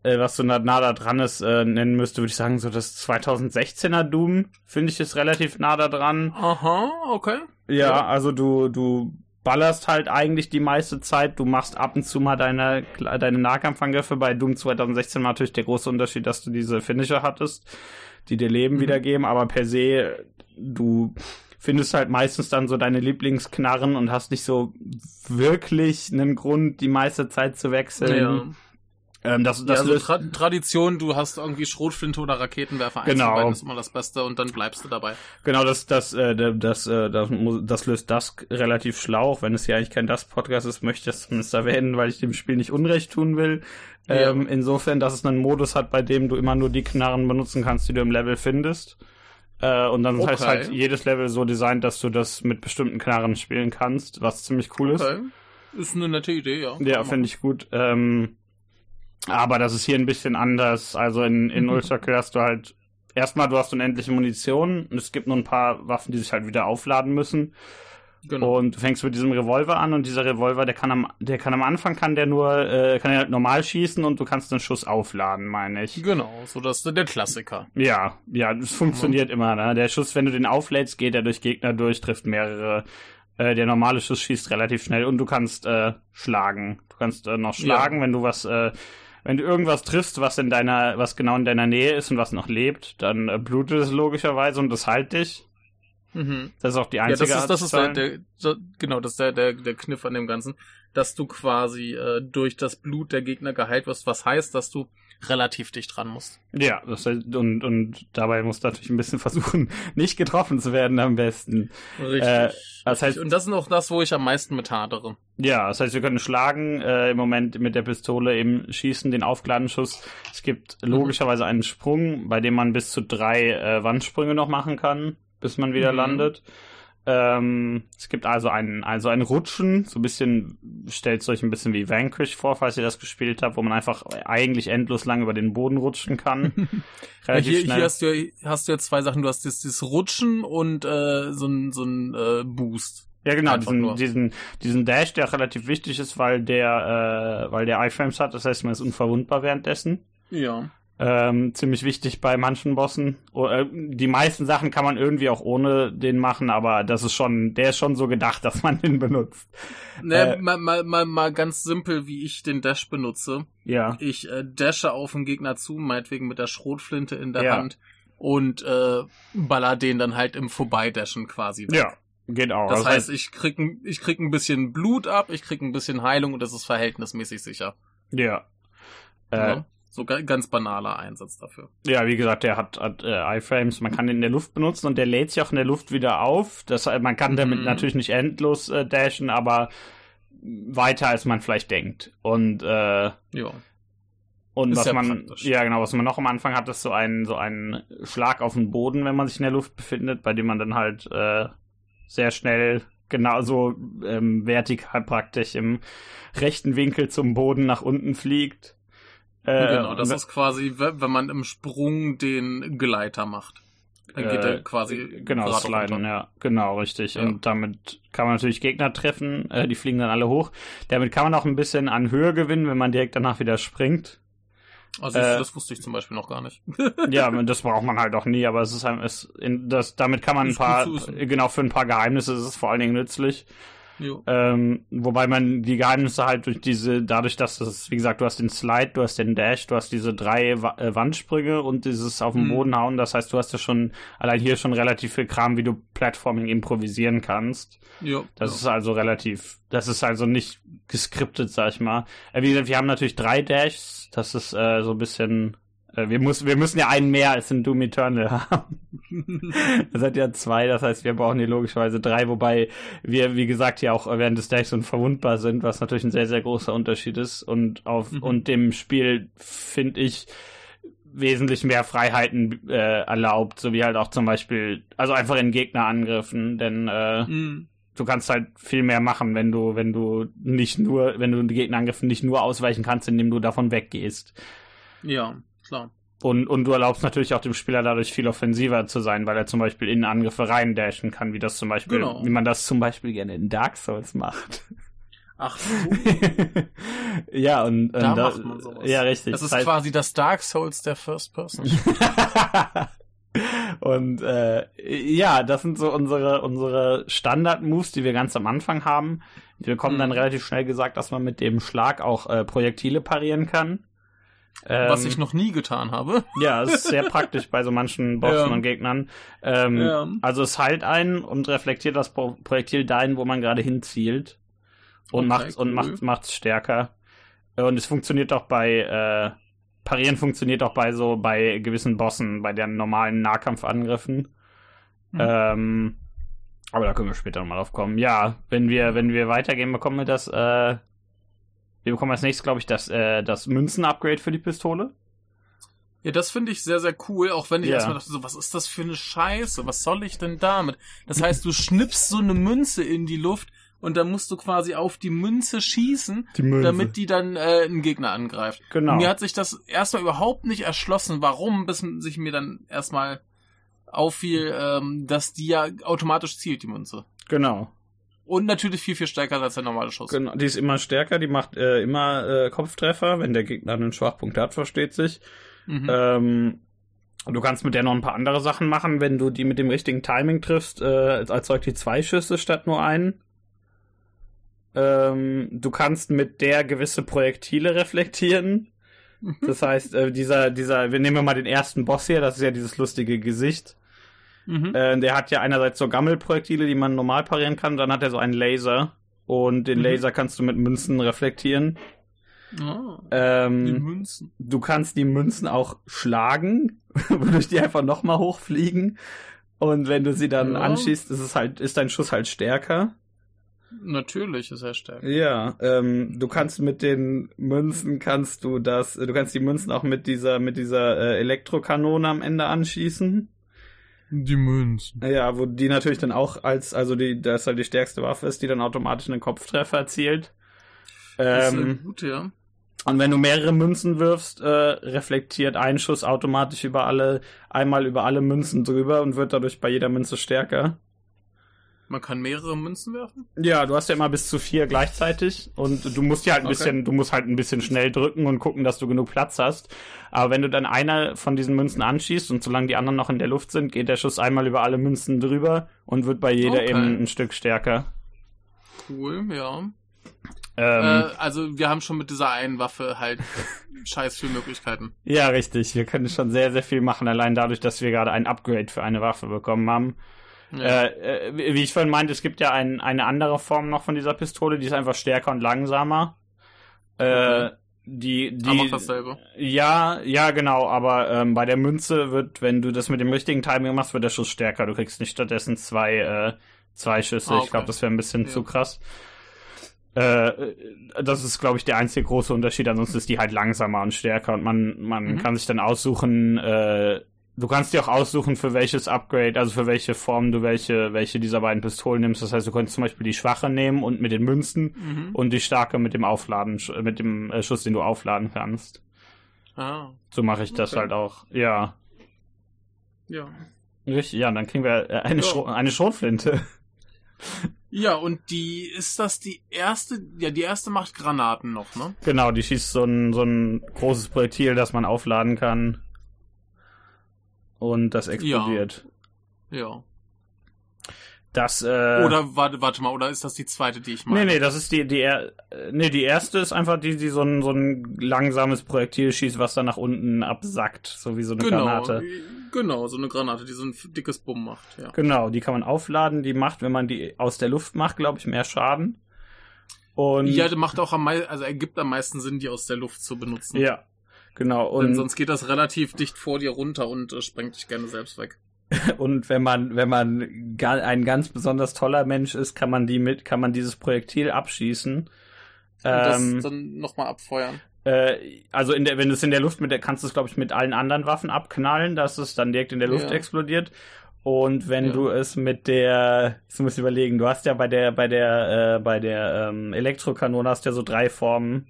äh, was so nah, nah da dran ist, äh, nennen müsste, würde ich sagen, so das 2016er Doom, finde ich, ist relativ nah da dran. Aha, okay. Ja, Ja. also du, du ballerst halt eigentlich die meiste Zeit. Du machst ab und zu mal deine, deine Nahkampfangriffe. Bei Doom 2016 war natürlich der große Unterschied, dass du diese Finisher hattest, die dir Leben Mhm. wiedergeben. Aber per se, du findest halt meistens dann so deine Lieblingsknarren und hast nicht so wirklich einen Grund, die meiste Zeit zu wechseln. Ja. Ähm, das, Das ja, also Tra Tradition, du hast irgendwie Schrotflinte oder Raketenwerfer Genau. einzubeiden, ist immer das Beste und dann bleibst du dabei. Genau, das, das, äh, das, äh, das, muss- das löst Dusk relativ schlau. Auch wenn es ja eigentlich kein Dusk-Podcast ist, möchte ich das zumindest erwähnen, weil ich dem Spiel nicht Unrecht tun will. Ja. Ähm, insofern, dass es einen Modus hat, bei dem du immer nur die Knarren benutzen kannst, die du im Level findest. Äh, und dann Okay. heißt halt jedes Level so designt, dass du das mit bestimmten Knarren spielen kannst, was ziemlich cool ist. Okay. Ist eine nette Idee, ja. Ja, finde ich gut. Ähm, aber das ist hier ein bisschen anders. Also in, in Mhm. Ultra Kill hast du halt erstmal, du hast unendliche Munition und es gibt nur ein paar Waffen, die sich halt wieder aufladen müssen. Genau. Und du fängst mit diesem Revolver an und dieser Revolver, der kann am, der kann am Anfang kann der nur, äh, kann er halt normal schießen und du kannst den Schuss aufladen, meine ich. Genau, so das der Klassiker. Ja, ja, das funktioniert immer. Ne? Der Schuss, wenn du den auflädst, geht er durch Gegner durch, trifft mehrere. Äh, der normale Schuss schießt relativ schnell und du kannst äh, schlagen. Du kannst äh, noch schlagen, Ja. wenn du was, äh, wenn du irgendwas triffst, was in deiner, was genau in deiner Nähe ist und was noch lebt, dann äh, blutet es logischerweise und das heilt dich. Mhm. Das ist auch die Ja, das einzige ist, das ist der, der, genau, das ist der, der, der Kniff an dem Ganzen, dass du quasi äh, durch das Blut der Gegner geheilt wirst, was heißt, dass du relativ dicht dran musst. Ja, das und, und dabei musst du natürlich ein bisschen [laughs] versuchen, nicht getroffen zu werden am besten. Richtig. Äh, das heißt- und das ist auch das, wo ich am meisten mit hadere. Ja, das heißt, wir können schlagen, äh, im Moment mit der Pistole eben schießen, den aufgeladenen Schuss. Es gibt logischerweise einen Sprung, bei dem man bis zu drei äh, Wandsprünge noch machen kann, bis man wieder Mhm. landet. Ähm, es gibt also einen, also ein Rutschen, so ein bisschen, stellt euch ein bisschen wie Vanquish vor, falls ihr das gespielt habt, wo man einfach eigentlich endlos lang über den Boden rutschen kann. [laughs] Ja, Relativ hier, schnell. hier hast du, ja- hast du ja zwei Sachen. Du hast dieses, Rutschen und äh, so ein, so ein äh, Boost. Ja, genau, diesen, diesen, diesen Dash, der relativ wichtig ist, weil der, äh, weil der iFrames hat, das heißt, man ist unverwundbar währenddessen. Ja. Ähm, ziemlich wichtig bei manchen Bossen. Äh, Die meisten Sachen kann man irgendwie auch ohne den machen, aber das ist schon, der ist schon so gedacht, [laughs] dass man den benutzt. Ne, Äh, mal, mal, mal, mal ganz simpel, wie ich den Dash benutze. Ja. Ich äh, dashe auf den Gegner zu, meinetwegen mit der Schrotflinte in der Ja. Hand und äh, baller den dann halt im Vorbeidashen quasi weg. Ja, geht auch. Das Also heißt, ich krieg, ein- ich krieg ein bisschen Blut ab, ich krieg ein bisschen Heilung und das ist verhältnismäßig sicher. ja. Äh, Ja. So ganz banaler Einsatz dafür. Ja, wie gesagt, der hat, hat äh, iFrames, man kann ihn in der Luft benutzen und der lädt sich auch in der Luft wieder auf. Das, äh, man kann damit mhm. natürlich nicht endlos äh, dashen, aber weiter als man vielleicht denkt. Und äh, ja. Und ist was man, praktisch. ja genau, was man noch am Anfang hat, ist so ein so ein Schlag auf den Boden, wenn man sich in der Luft befindet, bei dem man dann halt äh, sehr schnell genauso ähm, vertikal praktisch im rechten Winkel zum Boden nach unten fliegt. Äh, genau, das ist quasi, wenn man im Sprung den Gleiter macht. Dann geht er äh, quasi. Genau, sliden, ja. Genau, richtig. Ja. Und damit kann man natürlich Gegner treffen, äh, die fliegen dann alle hoch. Damit kann man auch ein bisschen an Höhe gewinnen, wenn man direkt danach wieder springt. Also äh, das wusste ich zum Beispiel noch gar nicht. [laughs] ja, [laughs] das braucht man halt auch nie, aber es ist, es, in, das, damit kann man ein paar, genau für ein paar Geheimnisse ist es vor allen Dingen nützlich. Ähm, wobei man die Geheimnisse halt durch diese, dadurch, dass das, wie gesagt, du hast den Slide, du hast den Dash, du hast diese drei Wa äh, Wandsprünge und dieses auf den mhm. Boden hauen. Das heißt, du hast ja schon allein hier schon relativ viel Kram, wie du Platforming improvisieren kannst. Ja. Das ja. ist also relativ, das ist also nicht geskriptet, sag ich mal. Äh, wie gesagt, wir haben natürlich drei Dashs. Das ist äh, so ein bisschen wir, muss, wir müssen ja einen mehr als in Doom Eternal haben. [laughs] das hat ja zwei, das heißt, wir brauchen hier logischerweise drei, wobei wir, wie gesagt, ja auch während des Decks unverwundbar sind, was natürlich ein sehr, sehr großer Unterschied ist. Und auf mhm. und dem Spiel finde ich wesentlich mehr Freiheiten äh, erlaubt, so wie halt auch zum Beispiel, also einfach in Gegnerangriffen, denn äh, mhm du kannst halt viel mehr machen, wenn du, wenn du nicht nur, wenn du die Gegnerangriffen nicht nur ausweichen kannst, indem du davon weggehst. Ja klar. Und, und du erlaubst natürlich auch dem Spieler dadurch viel offensiver zu sein, weil er zum Beispiel in Angriffe rein dashen kann, wie das zum Beispiel, genau. wie man das zum Beispiel gerne in Dark Souls macht. Ach so. [laughs] ja, und, da und macht man sowas. Ja, richtig. Das ist heißt, quasi das Dark Souls der First Person. [laughs] und äh, ja, das sind so unsere, unsere Standard-Moves, die wir ganz am Anfang haben. Wir bekommen mhm. dann relativ schnell gesagt, dass man mit dem Schlag auch äh, Projektile parieren kann. Ähm, Was ich noch nie getan habe. [laughs] Ja, es ist sehr praktisch bei so manchen Bossen ja. und Gegnern. Ähm, ja. Also es heilt einen und reflektiert das Pro Projektil dahin, wo man gerade hinzielt. Und okay, macht cool. und macht macht's stärker. Und es funktioniert auch bei äh, Parieren funktioniert auch bei so bei gewissen Bossen, bei den normalen Nahkampfangriffen. Hm. Ähm, aber da können wir später nochmal drauf kommen. Ja, wenn wir, wenn wir weitergehen, bekommen wir das äh, wir bekommen als nächstes, glaube ich, das, äh, das Münzen-Upgrade für die Pistole. Ja, das finde ich sehr, sehr cool, auch wenn ich ja. erstmal dachte, so, was ist das für eine Scheiße? Was soll ich denn damit? Das heißt, du schnippst so eine Münze in die Luft und dann musst du quasi auf die Münze schießen, die Münze. damit die dann äh, einen Gegner angreift. Genau. Und mir hat sich das erstmal überhaupt nicht erschlossen, warum, bis sich mir dann erstmal auffiel, ähm, dass die ja automatisch zielt, die Münze. Genau. Und natürlich viel, viel stärker als der normale Schuss. Genau, die ist immer stärker, die macht äh, immer äh, Kopftreffer, wenn der Gegner einen Schwachpunkt hat, versteht sich. Mhm. Ähm, du kannst mit der noch ein paar andere Sachen machen, wenn du die mit dem richtigen Timing triffst, äh, erzeugt die zwei Schüsse statt nur einen. Ähm, du kannst mit der gewisse Projektile reflektieren. Mhm. Das heißt, äh, dieser, dieser, wir nehmen mal den ersten Boss hier, das ist ja dieses lustige Gesicht. Mhm. Äh, der hat ja einerseits so Gammelprojektile, die man normal parieren kann, dann hat er so einen Laser. Und den mhm. Laser kannst du mit Münzen reflektieren. Oh, ähm, die Münzen. Du kannst die Münzen auch schlagen, [laughs] wodurch die einfach nochmal hochfliegen. Und wenn du sie dann ja. anschießt, ist es halt, ist dein Schuss halt stärker. Natürlich ist er stärker. Ja, ähm, du kannst mit den Münzen kannst du das, du kannst die Münzen auch mit dieser, mit dieser äh, Elektrokanone am Ende anschießen. Die Münzen. Ja, wo die natürlich dann auch als, also die, das ist halt die stärkste Waffe ist, die dann automatisch einen Kopftreffer erzielt. Das ähm, ist gut, ja. Und wenn du mehrere Münzen wirfst, äh, reflektiert ein Schuss automatisch über alle, einmal über alle Münzen drüber und wird dadurch bei jeder Münze stärker. Man kann mehrere Münzen werfen? Ja, du hast ja immer bis zu vier gleichzeitig und du musst ja halt ein okay. bisschen, du musst halt ein bisschen schnell drücken und gucken, dass du genug Platz hast. Aber wenn du dann einer von diesen Münzen anschießt und solange die anderen noch in der Luft sind, geht der Schuss einmal über alle Münzen drüber und wird bei jeder okay. eben ein Stück stärker. Cool, ja. Ähm, äh, also wir haben schon mit dieser einen Waffe halt [laughs] scheiß viele Möglichkeiten. Ja, richtig. Wir können schon sehr, sehr viel machen, allein dadurch, dass wir gerade ein Upgrade für eine Waffe bekommen haben. Ja. Äh, äh, wie ich vorhin meinte, es gibt ja ein, eine andere Form noch von dieser Pistole, die ist einfach stärker und langsamer. Äh, okay. Die, die, Aber dasselbe. Ja, ja, genau, aber ähm, bei der Münze wird, wenn du das mit dem richtigen Timing machst, wird der Schuss stärker. Du kriegst nicht stattdessen zwei, äh, zwei Schüsse. Ah, okay. Ich glaube, das wäre ein bisschen Ja. zu krass. Äh, das ist, glaube ich, der einzige große Unterschied. Ansonsten ist die halt langsamer und stärker und man, man Mhm. kann sich dann aussuchen, äh, du kannst dir auch aussuchen, für welches Upgrade, also für welche Form du welche, welche dieser beiden Pistolen nimmst. Das heißt, du könntest zum Beispiel die schwache nehmen und mit den Münzen Mhm. und die starke mit dem Aufladen, mit dem äh, Schuss, den du aufladen kannst. Ah, So mache ich das Okay. halt auch. Ja. ja. Richtig, ja, dann kriegen wir äh, eine, Ja. Schro eine Schrotflinte. Ja, und die, ist das die erste, ja, die erste macht Granaten noch, ne? Genau, die schießt so ein, so ein großes Projektil, das man aufladen kann. Und das explodiert. Ja. Das, äh, Oder, warte, warte mal, oder ist das die zweite, die ich meine? Nee, nee, das ist die, die, er- nee, die erste ist einfach die, die so ein, so ein langsames Projektil schießt, was dann nach unten absackt, so wie so eine genau, Granate. genau, so eine Granate, die so ein dickes Bumm macht, ja. Genau, die kann man aufladen, die macht, wenn man die aus der Luft macht, glaube ich, mehr Schaden. Und, Ja, macht auch am meisten, also ergibt am meisten Sinn, die aus der Luft zu benutzen. ja, genau, Denn und, sonst geht das relativ dicht vor dir runter und äh, sprengt dich gerne selbst weg. [laughs] und wenn man, wenn man ein ganz besonders toller Mensch ist, kann man die mit, kann man dieses Projektil abschießen. Und das Ähm, dann nochmal abfeuern. Äh, also in der, wenn du es in der Luft mit der, kannst du es, glaube ich, mit allen anderen Waffen abknallen, dass es dann direkt in der Luft Ja. explodiert. Und wenn Ja. du es mit der, du musst überlegen, du hast ja bei der, bei der, äh, bei der ähm, Elektrokanone hast ja so drei Formen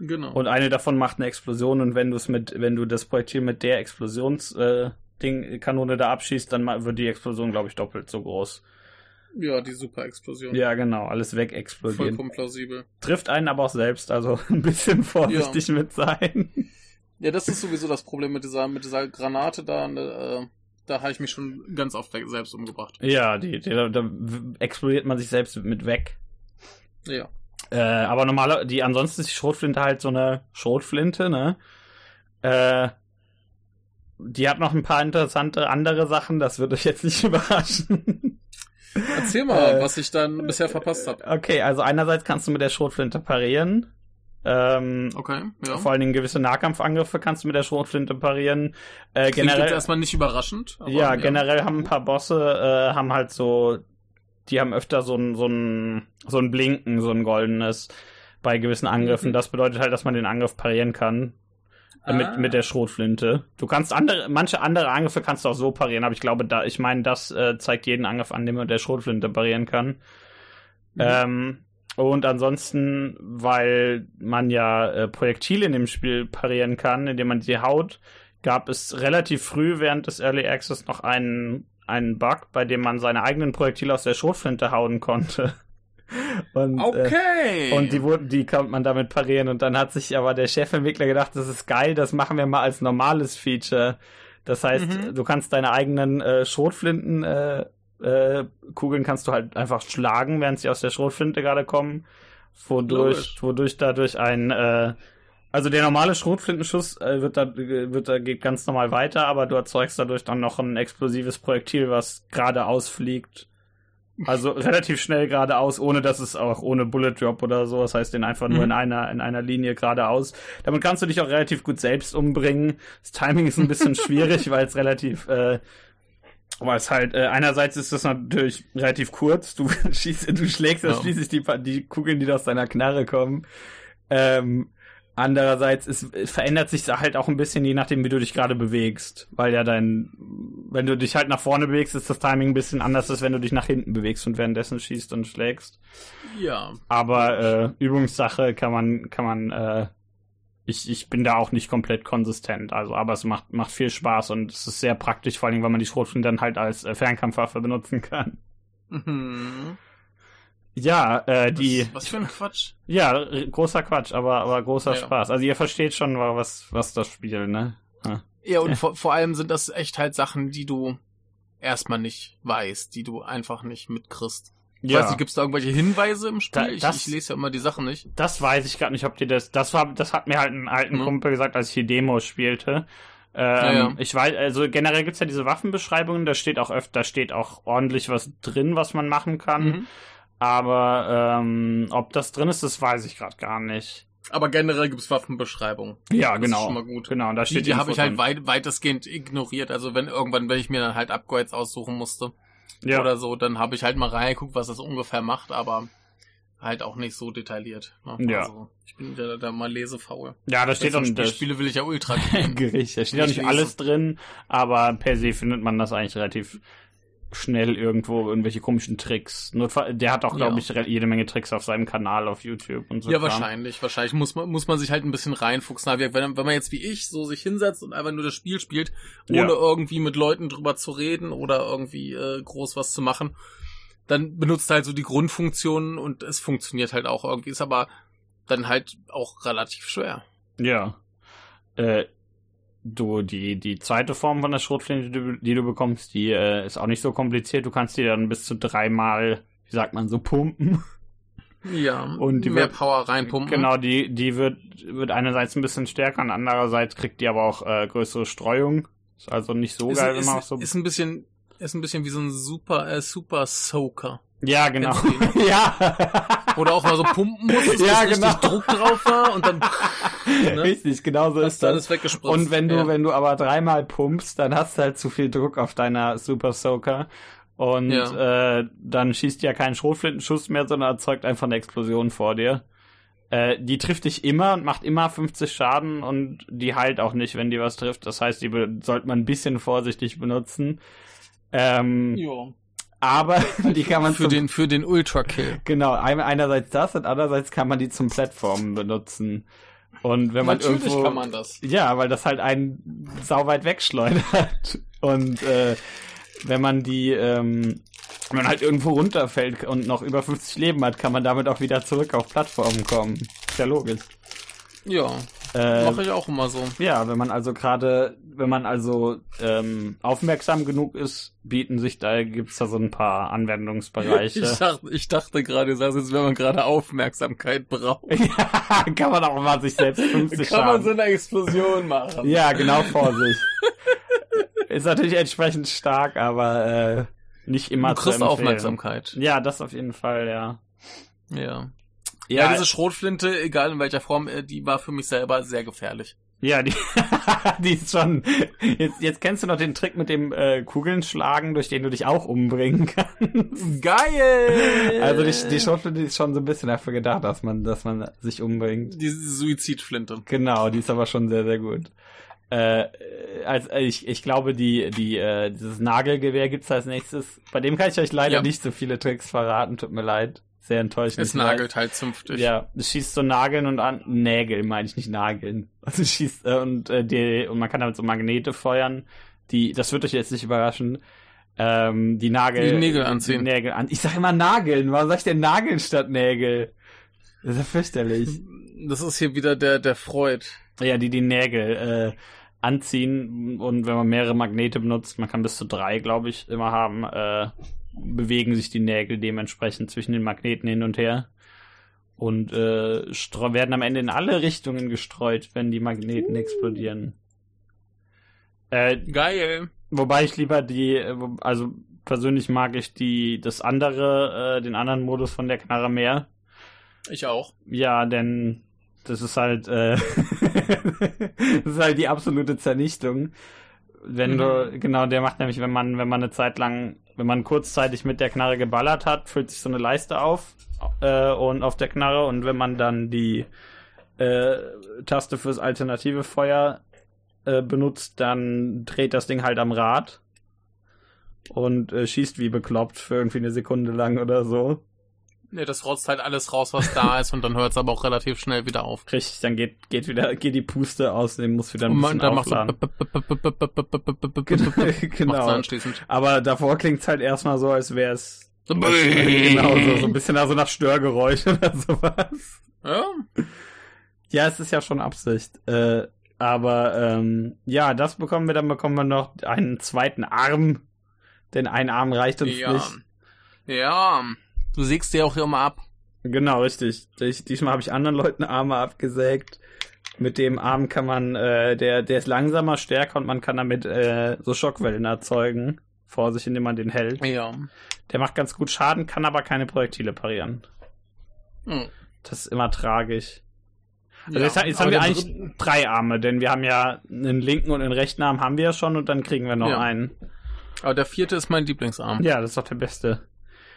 Genau. und eine davon macht eine Explosion und wenn du es mit, wenn du das Projektil mit der Explosions äh, Ding, Kanone da abschießt, dann wird die Explosion, glaube ich, doppelt so groß. ja, die Super-Explosion. Ja, genau, alles weg explodiert. Vollkommen plausibel. Trifft einen aber auch selbst, also [laughs] ein bisschen vorsichtig mit sein. Ja, das ist sowieso das Problem mit dieser, mit dieser Granate da. ne, Äh, da habe ich mich schon ganz oft selbst umgebracht. Ja, die, die, da, da explodiert man sich selbst mit weg. Ja. Äh, aber normaler, die ansonsten ist die Schrotflinte halt so eine Schrotflinte, ne? Äh, die hat noch ein paar interessante andere Sachen, das wird euch jetzt nicht [laughs] überraschen. Erzähl mal, Äh, was ich dann bisher verpasst habe. okay, also einerseits kannst du mit der Schrotflinte parieren. Ähm, Okay, ja. Vor allen Dingen gewisse Nahkampfangriffe kannst du mit der Schrotflinte parieren. Äh, Klingt jetzt generell, erstmal nicht überraschend. Aber, ja, generell haben ein paar Bosse, äh, haben halt so, die haben öfter so ein, so ein, so ein Blinken, so ein goldenes bei gewissen Angriffen. Mhm. Das bedeutet halt, dass man den Angriff parieren kann. Äh, Ah. Mit, mit der Schrotflinte. Du kannst andere, manche andere Angriffe kannst du auch so parieren, aber ich glaube, da, ich meine, das äh, zeigt jeden Angriff an, den man mit der Schrotflinte parieren kann. Mhm. Ähm, und ansonsten, weil man ja äh, Projektile in dem Spiel parieren kann, indem man sie haut, gab es relativ früh während des Early Access noch einen, einen Bug, bei dem man seine eigenen Projektile aus der Schrotflinte hauen konnte. [laughs] Und, äh, Okay. und die wurden, die konnte man damit parieren. Und dann hat sich aber der Chefentwickler gedacht, das ist geil, das machen wir mal als normales Feature. Das heißt, Mhm. du kannst deine eigenen äh, Schrotflinten äh, äh, Kugeln kannst du halt einfach schlagen, während sie aus der Schrotflinte gerade kommen, wodurch, Logisch. wodurch dadurch ein äh, also der normale Schrotflintenschuss äh, wird da wird da geht ganz normal weiter, aber du erzeugst dadurch dann noch ein explosives Projektil, was geradeaus fliegt. Also [laughs] relativ schnell geradeaus, ohne dass es auch ohne Bullet Drop oder so. Das heißt, den einfach nur Mhm. in einer in einer Linie geradeaus. Damit kannst du dich auch relativ gut selbst umbringen. Das Timing ist ein bisschen schwierig, [laughs] weil es relativ äh, weil es halt, äh, einerseits ist das natürlich relativ kurz, du [laughs] schießt, du schlägst ja. Schließlich die, die Kugeln, die da aus deiner Knarre kommen. Ähm, andererseits ist, es verändert sich halt auch ein bisschen, je nachdem, wie du dich gerade bewegst. Weil ja dein, wenn du dich halt nach vorne bewegst, ist das Timing ein bisschen anders, als wenn du dich nach hinten bewegst und währenddessen schießt und schlägst. ja. Aber äh, Übungssache kann man, kann man, äh, ich, ich bin da auch nicht komplett konsistent. Also, aber es macht, macht viel Spaß und es ist sehr praktisch, vor allem, weil man die Schrotflinte dann halt als äh, Fernkampfwaffe benutzen kann. Mhm. Ja, äh, die, Was, was für ein Quatsch. ja, r- großer Quatsch, aber, aber großer Ja. Spaß. Also ihr versteht schon, wa- was, was das Spiel, ne? Ja, und vor, vor allem sind das echt halt Sachen, die du erstmal nicht weißt, die du einfach nicht mitkriegst. Ich weiß nicht, gibt's da irgendwelche Hinweise im Spiel? Da- ich, das- ich lese ja immer die Sachen nicht. Das weiß ich gerade nicht, ob dir das. Das war, das hat mir halt ein alten Mhm. Kumpel gesagt, als ich die Demos spielte. Ähm, Ja, ja. Ich weiß, also generell gibt's ja diese Waffenbeschreibungen, da steht auch öfter, da steht auch ordentlich was drin, was man machen kann. Mhm. Aber ähm, ob das drin ist, das weiß ich gerade gar nicht. Aber generell gibt's Waffenbeschreibungen. Ja, Das genau. ist schon mal gut. Genau, da Die, steht die habe ich halt weit, weitestgehend ignoriert. Also wenn irgendwann, wenn ich mir dann halt Upgrades aussuchen musste ja. oder so, dann habe ich halt mal reingeguckt, was das ungefähr macht, aber halt auch nicht so detailliert. Ne? Ja. Also, ich bin da, da mal lesefaul. ja, da steht Wenn dann ich das Spiele will ich ja [laughs] ultra. Gericht. Da steht ja Nicht nicht alles drin, aber per se findet man das eigentlich relativ schnell irgendwo, irgendwelche komischen Tricks. Nur, der hat auch, glaube Ja. ich, jede Menge Tricks auf seinem Kanal auf YouTube und so. Ja, Kram. wahrscheinlich. Wahrscheinlich muss man, muss man sich halt ein bisschen reinfuchsen. Aber Wenn, wenn man jetzt wie ich so sich hinsetzt und einfach nur das Spiel spielt, ohne Ja. irgendwie mit Leuten drüber zu reden oder irgendwie äh, groß was zu machen, dann benutzt halt so die Grundfunktionen und es funktioniert halt auch irgendwie. Ist aber dann halt auch relativ schwer. Ja. Äh, du, die, die zweite Form von der Schrotflinte, die, du- die du bekommst, die äh, ist auch nicht so kompliziert. Du kannst die dann bis zu dreimal, wie sagt man, so pumpen. Ja, Und die mehr wird- Power reinpumpen. Genau, die, die wird, wird einerseits ein bisschen stärker und andererseits kriegt die aber auch äh, größere Streuung. Ist also nicht so ist, geil, ist, immer auch so. ist ein bisschen ist ein bisschen wie so ein super äh, super Soaker. ja, genau. [laughs] Ja. Du auch mal so pumpen musst, Ja, richtig genau. Druck drauf war und dann ne? Richtig, genau so hast ist das. Und wenn du, ja. wenn du aber dreimal pumpst, dann hast du halt zu viel Druck auf deiner Super Soaker. Und äh, dann schießt ja kein Schrotflintenschuss mehr, sondern erzeugt einfach eine Explosion vor dir. Äh, die trifft dich immer und macht immer 50 Schaden und die heilt auch nicht, wenn die was trifft. Das heißt, die sollte man ein bisschen vorsichtig benutzen. Ähm, ja. aber [laughs] die kann man für zum, den für den Ultra Kill. [laughs] genau ein- einerseits das und andererseits kann man die zum Plattformen benutzen. Und wenn man Natürlich irgendwo kann man das. ja, weil das halt einen sauweit wegschleudert. [laughs] Und äh, wenn man die, ähm, wenn man halt irgendwo runterfällt und noch über 50 Leben hat, kann man damit auch wieder zurück auf Plattformen kommen. Ist ja logisch. Ja, Äh, mache ich auch immer so. ja, wenn man also gerade, wenn man also ähm, aufmerksam genug ist, bieten sich da, gibt's da so ein paar Anwendungsbereiche. Ich dachte, ich dachte gerade, du sagst jetzt, wenn man gerade Aufmerksamkeit braucht. [laughs] ja, kann man auch mal sich selbst 50 Kann man Schaden. so eine Explosion machen. Ja, genau vor sich. Ist natürlich entsprechend stark, aber äh, nicht immer du zu kriegst. Aufmerksamkeit. Ja, das auf jeden Fall, ja. Ja. Ja, diese Schrotflinte, egal in welcher Form, äh, die war für mich selber sehr gefährlich. ja, die, [laughs] die ist schon. Jetzt, jetzt kennst du noch den Trick mit dem äh, Kugeln schlagen, durch den du dich auch umbringen [laughs] kannst. Geil! Also die, die Schrotflinte ist schon so ein bisschen dafür gedacht, dass man, dass man sich umbringt. die Suizidflinte. Genau, die ist aber schon sehr, sehr gut. Äh, als ich, ich glaube, die, die, äh, dieses Nagelgewehr gibt's als nächstes. Bei dem kann ich euch leider Ja. nicht so viele Tricks verraten, tut mir leid. Sehr enttäuschend. Es nagelt halt zünftig. Ja, es schießt so Nageln und an Nägel, meine ich nicht Nageln. [laughs] Also es schießt äh, und äh, die und man kann damit so Magnete feuern. Die, das wird euch jetzt nicht überraschen. Ähm, die Nagel. Die Nägel anziehen. Die Nägel an. Ich sag immer Nageln. Warum sag ich denn Nageln statt Nägel? Das ist ja fürchterlich. Das ist hier wieder der, der Freud. Ja, die die Nägel äh, anziehen und wenn man mehrere Magnete benutzt, man kann bis zu drei, glaube ich, immer haben, äh, bewegen sich die Nägel dementsprechend zwischen den Magneten hin und her und äh, werden am Ende in alle Richtungen gestreut, wenn die Magneten explodieren. Äh, Geil. wobei ich lieber die, äh, also persönlich mag ich die das andere, äh, den anderen Modus von der Knarre mehr. Ich auch. Ja, denn das ist halt, äh, [laughs] das ist halt die absolute Zernichtung. Wenn Mhm. du, genau, der macht nämlich, wenn man, wenn man eine Zeit lang, wenn man kurzzeitig mit der Knarre geballert hat, füllt sich so eine Leiste auf äh, und auf der Knarre und wenn man dann die äh, Taste fürs alternative Feuer äh, benutzt, dann dreht das Ding halt am Rad und äh, schießt wie bekloppt für irgendwie eine Sekunde lang oder so. Nee, das rotzt halt alles raus, was da [laughs] ist und dann hört es aber auch relativ schnell wieder auf. Richtig, dann geht, geht wieder, geht die Puste aus, den muss wieder ein Und bisschen man, so aufladen. [laughs] Macht's genau. anschließend. Aber davor klingt's halt erstmal so, als wäre es So, genau so, so ein bisschen also nach Störgeräusch [laughs] oder sowas. Ja, Ja, es ist ja schon Absicht. Äh, aber ähm, ja, das bekommen wir, dann bekommen wir noch einen zweiten Arm. Denn ein Arm reicht uns ja. nicht. Ja, du sägst dir auch immer ab. Genau, richtig. Ich, diesmal habe ich anderen Leuten Arme abgesägt. Mit dem Arm kann man, äh, der, der ist langsamer, stärker und man kann damit äh, so Schockwellen erzeugen. Vor sich, indem man den hält. Ja. Der macht ganz gut Schaden, kann aber keine Projektile parieren. Hm. Das ist immer tragisch. Also jetzt, jetzt haben wir eigentlich drei Arme, denn wir haben ja einen linken und einen rechten Arm haben wir ja schon und dann kriegen wir noch Ja. einen. Aber der vierte ist mein Lieblingsarm. Ja, das ist doch der beste.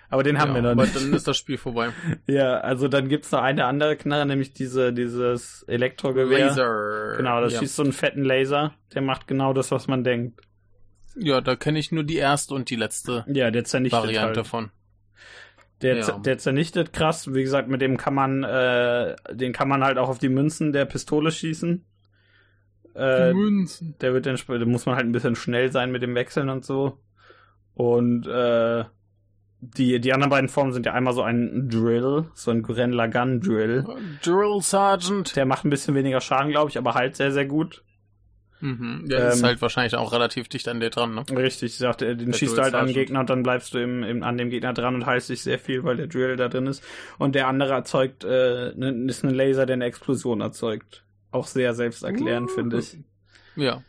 Aber den haben Ja, wir noch aber nicht. dann ist das Spiel vorbei. [laughs] Ja, also dann gibt's noch eine andere Knarre, nämlich diese, dieses Elektrogewehr. Laser. Genau, das ja. schießt so einen fetten Laser. Der macht genau das, was man denkt. Ja, da kenne ich nur die erste und die letzte Ja, der zernichtet Variante halt. von. Der, Ja. der zernichtet krass. Wie gesagt, mit dem kann man, äh, den kann man halt auch auf die Münzen der Pistole schießen. Äh, Münzen. der wird dann, muss man halt ein bisschen schnell sein mit dem Wechseln und so. Und äh, die, die anderen beiden Formen sind ja einmal so ein Drill, so ein Gurren Lagann Drill. Drill Sergeant. Der macht ein bisschen weniger Schaden, glaube ich, aber halt sehr, sehr gut. Mhm. Der ist Ähm, halt wahrscheinlich auch relativ dicht an dir dran, ne? Richtig, ich sagte, den Der schießt du halt an den. Gegner und dann bleibst du im, im, an dem Gegner dran und heilst dich sehr viel, weil der Drill da drin ist. Und der andere erzeugt, äh, ne, ist ein Laser, der eine Explosion erzeugt. Auch sehr selbsterklärend, Uh. finde ich. Ja.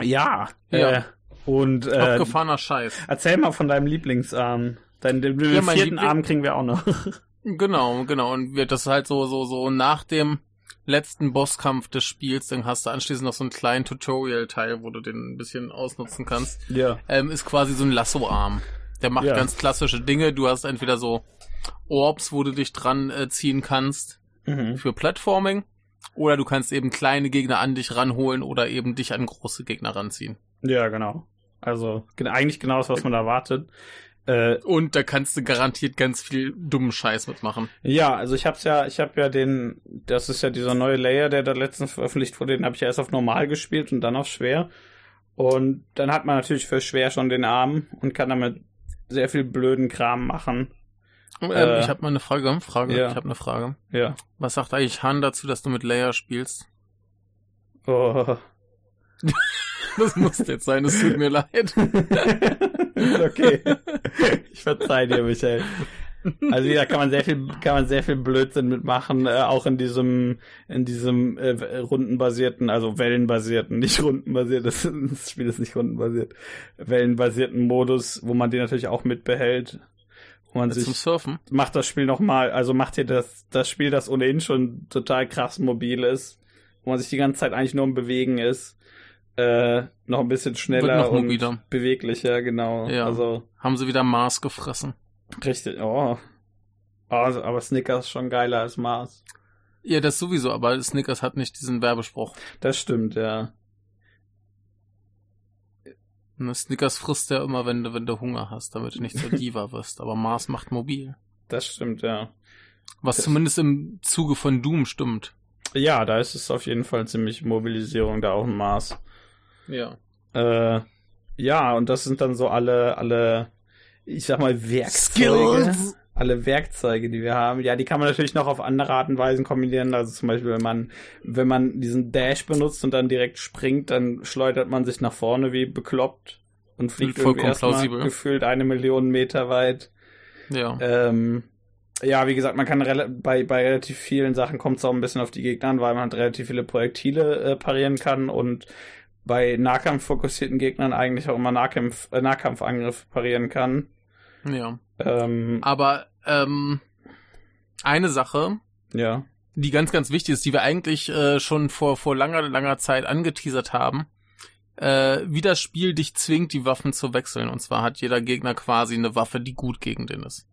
Ja. Ja. Äh, und äh, Abgefahrener Scheiß. erzähl mal von deinem Lieblingsarm. Deinen den, den Ja, vierten Liebling- Arm kriegen wir auch noch. [laughs] Genau, genau. Und wird das halt so, so, so nach dem letzten Bosskampf des Spiels, dann hast du anschließend noch so einen kleinen Tutorial-Teil, wo du den ein bisschen ausnutzen kannst. ja. Ähm, ist quasi so ein Lasso-Arm. Der macht Ja. ganz klassische Dinge. Du hast entweder so Orbs, wo du dich dran äh, ziehen kannst Mhm. für Platforming. Oder du kannst eben kleine Gegner an dich ranholen oder eben dich an große Gegner ranziehen. Ja, genau. Also gen- eigentlich genau das, was man erwartet. Äh, Und da kannst du garantiert ganz viel dummen Scheiß mitmachen. Ja, also ich hab's ja, ich hab ja den, das ist ja dieser neue Layer, der da letztens veröffentlicht wurde, den habe ich ja erst auf normal gespielt und dann auf schwer. Und dann hat man natürlich für schwer schon den Arm und kann damit sehr viel blöden Kram machen. Ähm, Äh, ich habe mal eine Frage. Frage. ja. Ich habe eine Frage. Ja. Was sagt eigentlich Han dazu, dass du mit Leia spielst? Oh. [laughs] [laughs] Das muss jetzt sein, es tut mir leid. okay. Ich verzeih dir, Michael. Also ja, kann man sehr viel, kann man sehr viel Blödsinn mitmachen, äh, auch in diesem, in diesem äh, rundenbasierten, also wellenbasierten, nicht rundenbasiert, das, das Spiel ist nicht rundenbasiert, wellenbasierten Modus, wo man den natürlich auch mitbehält, wo man Zum sich Surfen? macht das Spiel noch mal, also macht hier das das Spiel, das ohnehin schon total krass mobil ist, wo man sich die ganze Zeit eigentlich nur im Bewegen ist, äh, noch ein bisschen schneller noch und mobiler. beweglicher, genau. Ja. Also Haben sie wieder Mars gefressen? richtig, oh. Also, aber Snickers ist schon geiler als Mars. Ja, das sowieso, aber Snickers hat nicht diesen Werbespruch. Das stimmt, ja. Ne, Snickers frisst ja immer, wenn du, wenn du Hunger hast, damit du nicht zur [laughs] Diva wirst. Aber Mars macht mobil. Das stimmt, ja. Was Das- zumindest im Zuge von Doom stimmt. Ja, da ist es auf jeden Fall ziemlich Mobilisierung da auf dem Mars. Ja. Äh, ja, und das sind dann so alle, alle, ich sag mal, Werkzeuge. Alle Werkzeuge, die wir haben. Ja, die kann man natürlich noch auf andere Arten und Weisen kombinieren. Also zum Beispiel, wenn man, wenn man diesen Dash benutzt und dann direkt springt, dann schleudert man sich nach vorne wie bekloppt und fliegt Vollkommen irgendwie erstmal plausibel. gefühlt eine Million Meter weit. Ja. Ähm, ja, wie gesagt, man kann bei, bei relativ vielen Sachen kommt es auch ein bisschen auf die Gegner an, weil man halt relativ viele Projektile äh, parieren kann und bei Nahkampf-fokussierten Gegnern eigentlich auch immer Nahkampf, äh, Nahkampfangriffe parieren kann. Ja. Ähm, Aber ähm, eine Sache, ja. die ganz, ganz wichtig ist, die wir eigentlich äh, schon vor, vor langer, langer Zeit angeteasert haben, äh, wie das Spiel dich zwingt, die Waffen zu wechseln. Und zwar hat jeder Gegner quasi eine Waffe, die gut gegen den ist.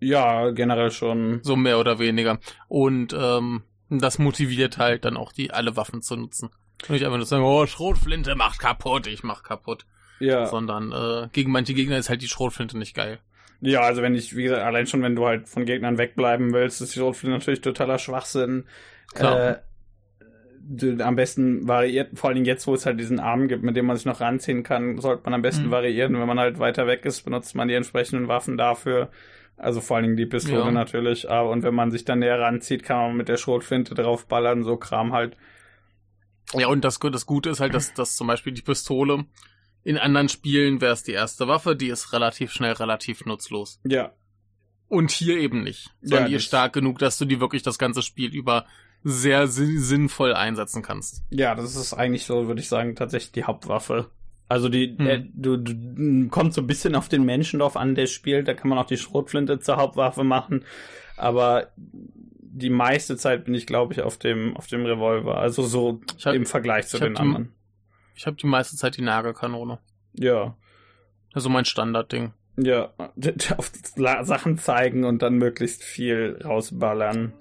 Ja, generell schon. So mehr oder weniger. Und ähm, das motiviert halt dann auch die alle Waffen zu nutzen. Und nicht einfach nur sagen, oh, Schrotflinte macht kaputt, ich mach kaputt. Ja. Sondern äh, gegen manche Gegner ist halt die Schrotflinte nicht geil. Ja, also wenn ich, wie gesagt, allein schon, wenn du halt von Gegnern wegbleiben willst, ist die Rotflinte natürlich totaler Schwachsinn. Klar. Äh, du, am besten variiert, vor allen Dingen jetzt, wo es halt diesen Arm gibt, mit dem man sich noch ranziehen kann, sollte man am besten Mhm. variieren. Wenn man halt weiter weg ist, benutzt man die entsprechenden Waffen dafür. Also vor allen Dingen die Pistole Ja. natürlich. Aber und wenn man sich dann näher ranzieht, kann man mit der Schrotflinte draufballern, so Kram halt. Ja, und das, das Gute ist halt, dass, dass zum Beispiel die Pistole in anderen Spielen wäre es die erste Waffe, die ist relativ schnell relativ nutzlos. Ja. Und hier eben nicht. Sondern Ja, die ist stark genug, dass du die wirklich das ganze Spiel über sehr sin sinnvoll einsetzen kannst. Ja, das ist eigentlich so, würde ich sagen, tatsächlich die Hauptwaffe. Also die, Hm. äh, du, du kommt so ein bisschen auf den Menschen drauf an, der spielt. Da kann man auch die Schrotflinte zur Hauptwaffe machen. Aber die meiste Zeit bin ich, glaube ich, auf dem, auf dem Revolver. Also so hab, im Vergleich zu den die, anderen. Ich habe die meiste Zeit die Nagelkanone. Ja. Also mein Standardding. Ja, auf Sachen zeigen und dann möglichst viel rausballern.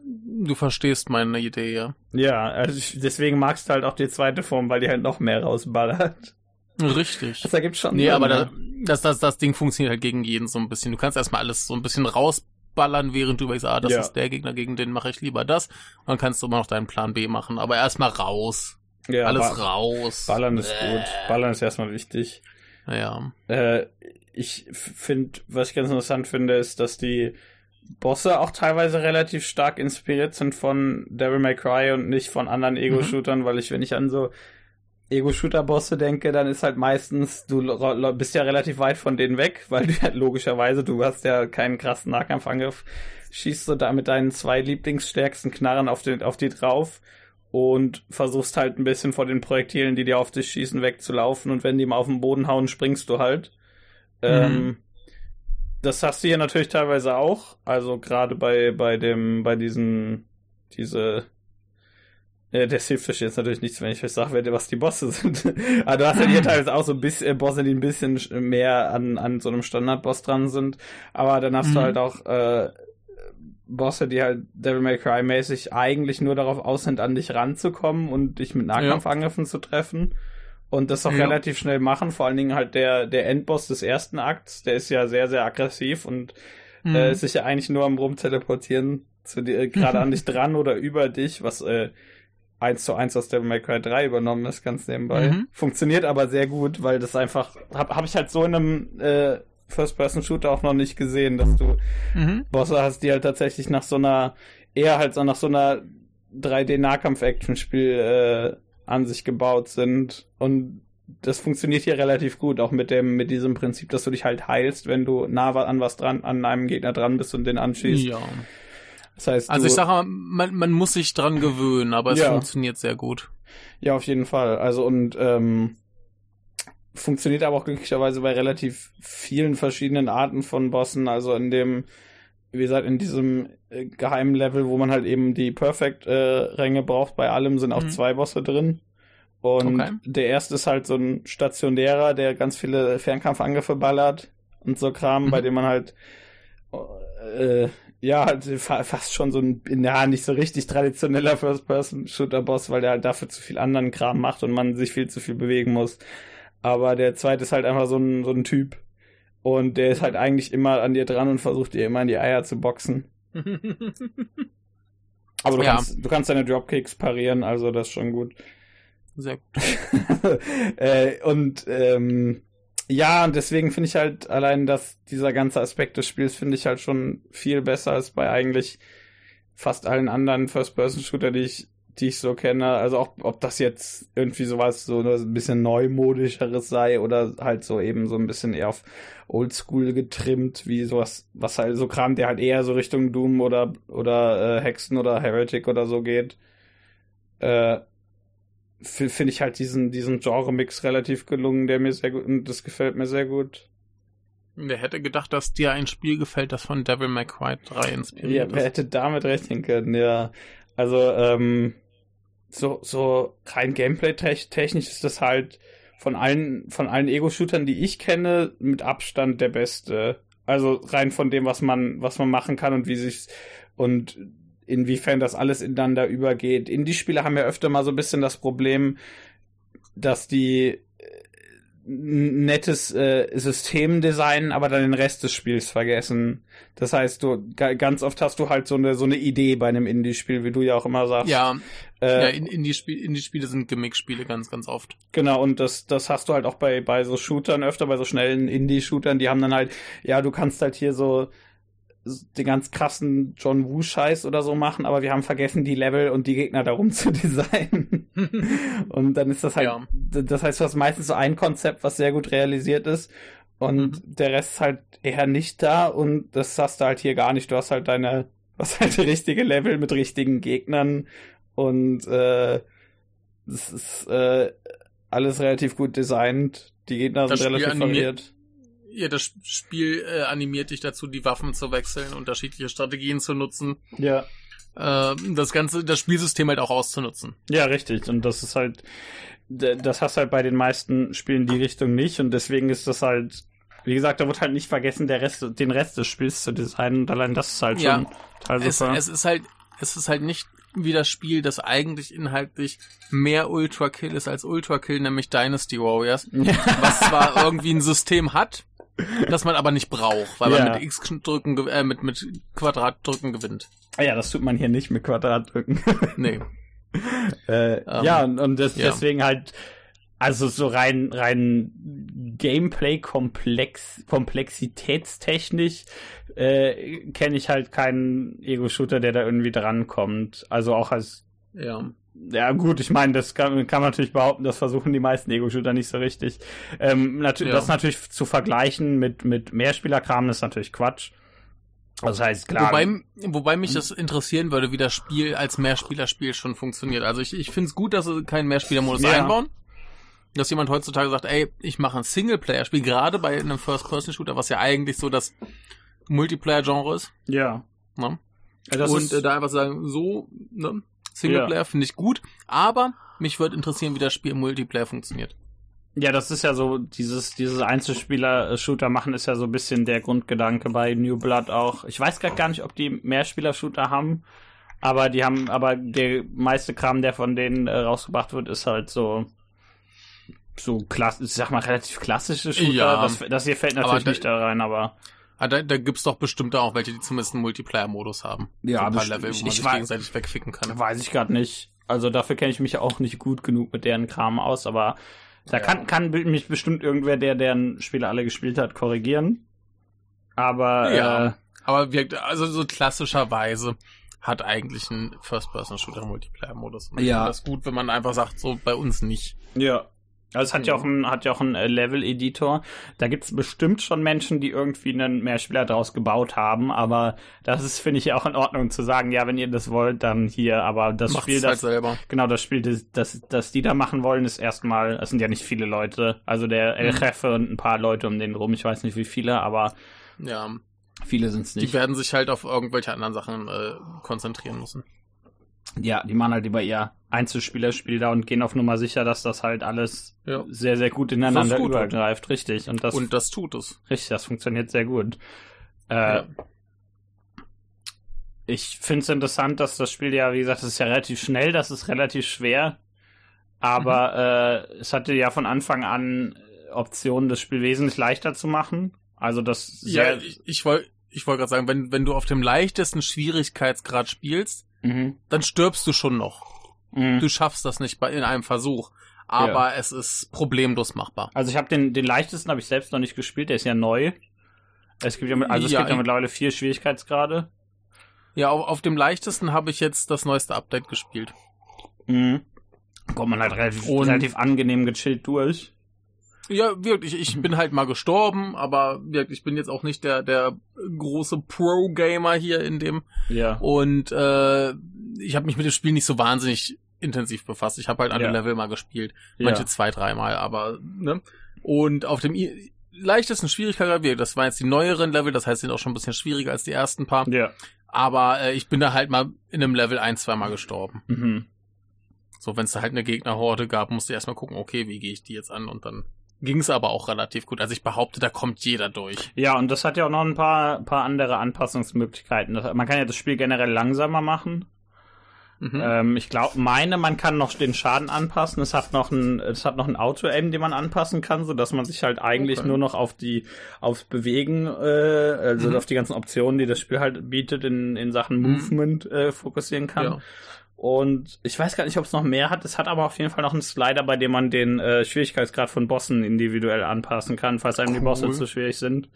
Du verstehst meine Idee, ja. Ja, also ich, deswegen magst du halt auch die zweite Form, weil die halt noch mehr rausballert. Richtig. Das ergibt schon. Nee, Sinn, aber da, das, das, das Ding funktioniert halt gegen jeden so ein bisschen. Du kannst erstmal alles so ein bisschen rausballern, während du überlegst, ah, das ja. ist der Gegner, gegen den mache ich lieber das. Und dann kannst du immer noch deinen Plan B machen. Aber erstmal raus. Ja, alles ba raus. Ballern ist äh. gut. Ballern ist erstmal wichtig. Ja. Äh, ich finde, was ich ganz interessant finde, ist, dass die Bosse auch teilweise relativ stark inspiriert sind von Devil May Cry und nicht von anderen mhm. Ego-Shootern, mhm. weil ich, wenn ich an so Ego-Shooter-Bosse denke, dann ist halt meistens, du bist ja relativ weit von denen weg, weil du ja logischerweise, du hast ja keinen krassen Nahkampfangriff, schießt du da mit deinen zwei lieblingsstärksten Knarren auf, den, auf die drauf und versuchst halt ein bisschen vor den Projektilen, die dir auf dich schießen, wegzulaufen und wenn die mal auf den Boden hauen, springst du halt. Mhm. Ähm, das hast du hier natürlich teilweise auch. Also gerade bei, bei dem, bei diesen, diese, das hilft euch jetzt natürlich nichts, wenn ich euch sage, was die Bosse sind. [laughs] Aber du hast ja hier teilweise auch so ein bisschen äh, Bosse, die ein bisschen mehr an, an so einem Standardboss dran sind. Aber dann hast mhm. du halt auch äh, Bosse, die halt Devil May Cry mäßig eigentlich nur darauf aus sind, an dich ranzukommen und dich mit Nahkampfangriffen ja. zu treffen und das auch ja. relativ schnell machen. Vor allen Dingen halt der, der Endboss des ersten Akts, der ist ja sehr, sehr aggressiv und mhm. äh, ist sich ja eigentlich nur am rumteleportieren zu dir, äh, gerade an dich [laughs] dran oder über dich, was äh, eins zu eins aus Devil May Cry 3 übernommen ist, ganz nebenbei. Mhm. Funktioniert aber sehr gut, weil das einfach, hab, hab ich halt so in einem äh, First-Person-Shooter auch noch nicht gesehen, dass du mhm. Bosse hast, die halt tatsächlich nach so einer, eher halt so nach so einer 3D-Nahkampf-Action-Spiel äh, an sich gebaut sind. Und das funktioniert hier relativ gut, auch mit dem, mit diesem Prinzip, dass du dich halt heilst, wenn du nah an was dran, an einem Gegner dran bist und den anschießt. Ja. Das heißt, also ich sage man, man muss sich dran gewöhnen, aber es ja. funktioniert sehr gut. Ja, auf jeden Fall. Also und ähm, funktioniert aber auch glücklicherweise bei relativ vielen verschiedenen Arten von Bossen. Also in dem, wie gesagt, in diesem äh, geheimen Level, wo man halt eben die Perfect-Ränge äh, braucht. Bei allem sind auch mhm. zwei Bosse drin. Und okay. der erste ist halt so ein stationärer, der ganz viele Fernkampfangriffe ballert und so Kram, mhm. bei dem man halt äh, ja, halt fast schon so ein, ja, nicht so richtig traditioneller First-Person-Shooter-Boss, weil der halt dafür zu viel anderen Kram macht und man sich viel zu viel bewegen muss. Aber der zweite ist halt einfach so ein, so ein Typ. Und der ist halt eigentlich immer an dir dran und versucht dir immer in die Eier zu boxen. [laughs] Aber du, ja. kannst, du kannst deine Dropkicks parieren, also das ist schon gut. Sehr gut. [laughs] äh, und ähm, ja, und deswegen finde ich halt allein, dass dieser ganze Aspekt des Spiels finde ich halt schon viel besser als bei eigentlich fast allen anderen First-Person-Shooter, die ich die ich so kenne. Also auch, ob das jetzt irgendwie sowas so ein bisschen neumodischeres sei oder halt so eben so ein bisschen eher auf Oldschool getrimmt, wie sowas, was halt so Kram, der halt eher so Richtung Doom oder, oder äh, Hexen oder Heretic oder so geht. Äh, finde ich halt diesen, diesen Genre-Mix relativ gelungen, der mir sehr gut, und das gefällt mir sehr gut. Wer hätte gedacht, dass dir ein Spiel gefällt, das von Devil May Cry 3 inspiriert ja, ist? Ja, wer hätte damit rechnen können, ja. Also, ähm, so, so rein Gameplay-technisch ist das halt von allen, von allen Ego-Shootern, die ich kenne, mit Abstand der beste. Also rein von dem, was man, was man machen kann und wie sich und inwiefern das alles ineinander übergeht. Indie-Spiele haben ja öfter mal so ein bisschen das Problem, dass die nettes äh, Systemdesign, aber dann den Rest des Spiels vergessen. Das heißt, du ganz oft hast du halt so eine so eine Idee bei einem Indie-Spiel, wie du ja auch immer sagst. Ja, äh, ja Indie-Spiele Indie sind Gimmick-Spiele ganz ganz oft. Genau und das das hast du halt auch bei bei so Shootern öfter, bei so schnellen Indie-Shootern. Die haben dann halt ja, du kannst halt hier so den ganz krassen John Woo Scheiß oder so machen, aber wir haben vergessen die Level und die Gegner darum [laughs] zu designen. [laughs] und dann ist das halt, ja. das heißt, du hast meistens so ein Konzept, was sehr gut realisiert ist und mhm. der Rest ist halt eher nicht da und das hast du halt hier gar nicht. Du hast halt deine, was halt richtige Level mit richtigen Gegnern und äh, das ist äh, alles relativ gut designt. Die Gegner das sind Spiel relativ variiert ja, das Spiel äh, animiert dich dazu, die Waffen zu wechseln, unterschiedliche Strategien zu nutzen. Ja. Äh, das ganze, das Spielsystem halt auch auszunutzen. Ja, richtig. Und das ist halt, das hast halt bei den meisten Spielen die Richtung nicht und deswegen ist das halt, wie gesagt, da wird halt nicht vergessen, der Rest, den Rest des Spiels zu designen und allein das ist halt Ja. schon total Es, es ist halt, es ist halt nicht wie das Spiel, das eigentlich inhaltlich mehr Ultra Kill ist als Ultra Kill, nämlich Dynasty Warriors, was zwar irgendwie ein System hat, das man aber nicht braucht, weil Ja. man mit X drücken, äh, mit, mit Quadrat drücken gewinnt. Ah ja, das tut man hier nicht mit Quadratdrücken. [laughs] Nee. äh, Ähm, ja, und, und das, ja. deswegen halt, also so rein, rein Gameplay komplex, komplexitätstechnisch äh, kenne ich halt keinen Ego-Shooter, der da irgendwie drankommt. Also auch als Ja. Ja, gut, ich meine, das kann, kann man natürlich behaupten, das versuchen die meisten Ego-Shooter nicht so richtig. Ähm, natürlich, Ja. Das natürlich zu vergleichen mit, mit Mehrspielerkram ist natürlich Quatsch. Das heißt, klar. Wobei, wobei mich das interessieren würde, wie das Spiel als Mehrspielerspiel schon funktioniert. Also ich, ich finde es gut, dass sie keinen Mehrspielermodus Ja. einbauen. Dass jemand heutzutage sagt, ey, ich mache ein Singleplayer-Spiel, gerade bei einem First-Person-Shooter, was ja eigentlich so das Multiplayer-Genre ist. ja. Ne? Ja, Das und ist, äh, da einfach sagen, so, ne? Singleplayer finde ich gut, aber mich würde interessieren, wie das Spiel im Multiplayer funktioniert. ja, das ist ja so, dieses, dieses Einzelspieler-Shooter machen ist ja so ein bisschen der Grundgedanke bei New Blood auch. Ich weiß grad gar nicht, ob die Mehrspieler-Shooter haben, aber die haben, aber der meiste Kram, der von denen äh, rausgebracht wird, ist halt so, so klass, ich sag mal, relativ klassische Shooter. Ja. Das, das hier fällt natürlich nicht da rein, aber. Ah, da, da gibt's doch bestimmt auch welche, die zumindest einen Multiplayer-Modus haben. Ja, so ein paar. Level, wo Ich- man ich sich wei- gegenseitig wegficken kann. Weiß ich gerade nicht. Also dafür kenne ich mich auch nicht gut genug mit deren Kram aus, aber da Ja. kann, kann mich bestimmt irgendwer, der deren Spiele alle gespielt hat, korrigieren. Aber Ja. äh, Aber wirkt, also so klassischerweise hat eigentlich ein First-Person-Shooter einen Multiplayer-Modus. Und ich Ja. Das ist gut, wenn man einfach sagt, so bei uns nicht. ja. Also es hat ja, Ja. auch einen, hat ja auch einen äh, Level-Editor. Da gibt's bestimmt schon Menschen, die irgendwie einen Mehrspieler draus gebaut haben, aber das ist, finde ich, ja auch in Ordnung zu sagen, ja, wenn ihr das wollt, dann hier, aber das Macht's Spiel, halt das, selber. Genau, das Spiel, das, das, das die da machen wollen, ist erstmal, es sind ja nicht viele Leute. Also der El Mhm. Jefe und ein paar Leute um den rum, ich weiß nicht wie viele, aber Ja. viele sind's Die nicht. werden sich halt auf irgendwelche anderen Sachen äh, konzentrieren müssen. Ja, die machen halt lieber ihr Einzelspielerspiel da und gehen auf Nummer sicher, dass das halt alles Ja. sehr, sehr gut ineinander Das gut. übergreift. Richtig. Und das, Und das tut es. richtig, das funktioniert sehr gut. Äh, Ja. Ich finde es interessant, dass das Spiel ja, wie gesagt, es ist ja relativ schnell, das ist relativ schwer. Aber Mhm. äh, es hatte ja von Anfang an äh, Optionen, das Spiel wesentlich leichter zu machen. Also das Ja, ich, ich wollte ich wollte gerade sagen, wenn, wenn du auf dem leichtesten Schwierigkeitsgrad spielst, Mhm. dann stirbst du schon noch. Mhm. Du schaffst das nicht bei, in einem Versuch. Aber es ist problemlos machbar. Also ich habe den, den leichtesten habe ich selbst noch nicht gespielt, der ist ja neu. Es gibt ja, mit- also es Ja, gibt ja mittlerweile vier Schwierigkeitsgrade. Ja, auf, auf dem leichtesten habe ich jetzt das neueste Update gespielt. Mhm. Kommt man halt relativ, relativ angenehm gechillt durch. Ja, wirklich, ich bin halt mal gestorben, aber wirklich, ich bin jetzt auch nicht der, der große Pro-Gamer hier in dem. Ja. Und äh, ich habe mich mit dem Spiel nicht so wahnsinnig intensiv befasst. Ich habe halt alle Ja. Level mal gespielt. Manche ja. zwei, dreimal, aber, ne? Und auf dem i- leichtesten Schwierigkeitsgrad, wir- das waren jetzt die neueren Level, das heißt, sind auch schon ein bisschen schwieriger als die ersten paar. Ja. Aber äh, ich bin da halt mal in einem Level ein, zweimal gestorben. Mhm. So, wenn es da halt eine Gegnerhorde gab, musste ich erstmal gucken, okay, wie gehe ich die jetzt an? Und dann ging es aber auch relativ gut. Also ich behaupte, da kommt jeder durch. Ja, und das hat ja auch noch ein paar, paar andere Anpassungsmöglichkeiten. Man kann ja das Spiel generell langsamer machen. Mhm. Ähm, ich glaube, meine, man kann noch den Schaden anpassen. Es hat noch ein, es hat noch ein Auto-Aim, den man anpassen kann, so dass man sich halt eigentlich Okay. nur noch auf die, aufs Bewegen, äh, also Mhm. auf die ganzen Optionen, die das Spiel halt bietet in, in Sachen Mhm. Movement äh, fokussieren kann. ja. Und ich weiß gar nicht, ob es noch mehr hat. Es hat aber auf jeden Fall noch einen Slider, bei dem man den äh, Schwierigkeitsgrad von Bossen individuell anpassen kann, falls einem die Cool. Bosse zu schwierig sind.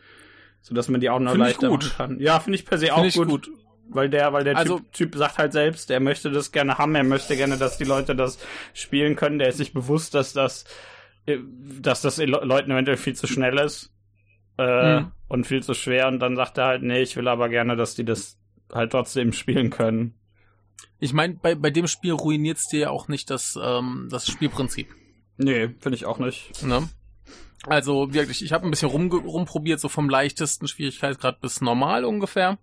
So dass man die auch noch Find ich leichter gut. machen kann. Ja, finde ich per se auch Finde ich gut, gut. Weil der, weil der Also- typ, typ sagt halt selbst, er möchte das gerne haben, er möchte gerne, dass die Leute das spielen können. Der ist sich bewusst, dass das, äh, dass das Le- Leuten eventuell viel zu schnell ist. Äh, Mhm. und viel zu schwer. Und dann sagt er halt, nee, ich will aber gerne, dass die das halt trotzdem spielen können. Ich meine, bei, bei dem Spiel ruiniert's dir ja auch nicht das, ähm, das Spielprinzip. Nee, finde ich auch nicht. Ne? Also wirklich, ich habe ein bisschen rum, rumprobiert, so vom leichtesten Schwierigkeitsgrad bis normal ungefähr.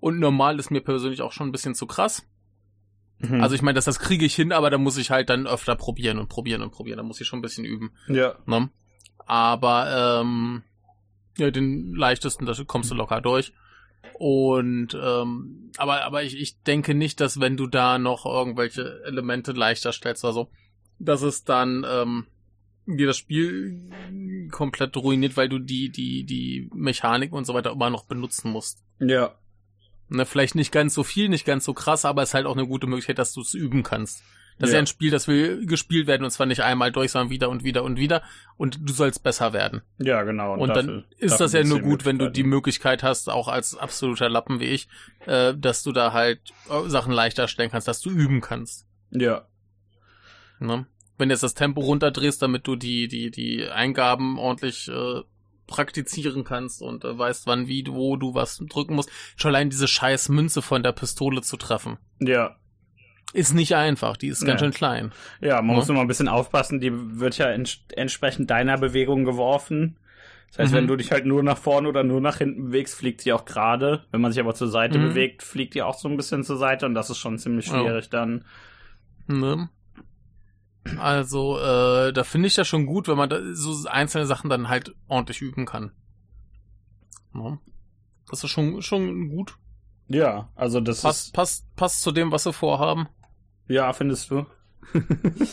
Und normal ist mir persönlich auch schon ein bisschen zu krass. Mhm. Also ich meine, das, das kriege ich hin, aber da muss ich halt dann öfter probieren und probieren und probieren. Da muss ich schon ein bisschen üben. ja. Ne? Aber ähm, ja, den leichtesten, da kommst du locker durch. Und ähm, aber aber ich, ich denke nicht, dass wenn du da noch irgendwelche Elemente leichter stellst oder so, dass es dann ähm, dir das Spiel komplett ruiniert, weil du die die die Mechanik und so weiter immer noch benutzen musst. Ja. Ne, vielleicht nicht ganz so viel, nicht ganz so krass, aber es ist halt auch eine gute Möglichkeit, dass du es üben kannst. Das ist Ja. ja ein Spiel, das will gespielt werden und zwar nicht einmal durch, sondern wieder und wieder und wieder und du sollst besser werden. Ja, genau. Und dafür- dann ist das ja nur gut, wenn du die. Möglichkeit hast, auch als absoluter Lappen wie ich, äh, dass du da halt äh, Sachen leichter stellen kannst, dass du üben kannst. Ja. Ne? Wenn du jetzt das Tempo runterdrehst, damit du die, die, die Eingaben ordentlich äh, praktizieren kannst und äh, weißt, wann, wie, wo du was drücken musst. Schon allein diese scheiß Münze von der Pistole zu treffen. Ja. Ist nicht einfach, die ist ganz Nee. schön klein. Ja, man Ja. muss nur mal ein bisschen aufpassen, die wird ja ents entsprechend deiner Bewegung geworfen. Das heißt, Mhm. wenn du dich halt nur nach vorne oder nur nach hinten bewegst, fliegt sie auch gerade. Wenn man sich aber zur Seite Mhm. bewegt, fliegt die auch so ein bisschen zur Seite und das ist schon ziemlich Ja. schwierig dann. Ne? Also, äh, da finde ich das schon gut, wenn man da so einzelne Sachen dann halt ordentlich üben kann. Ne? Das ist schon, schon gut. Ja, also das Passt, passt, passt zu dem, was sie vorhaben. Ja, findest du?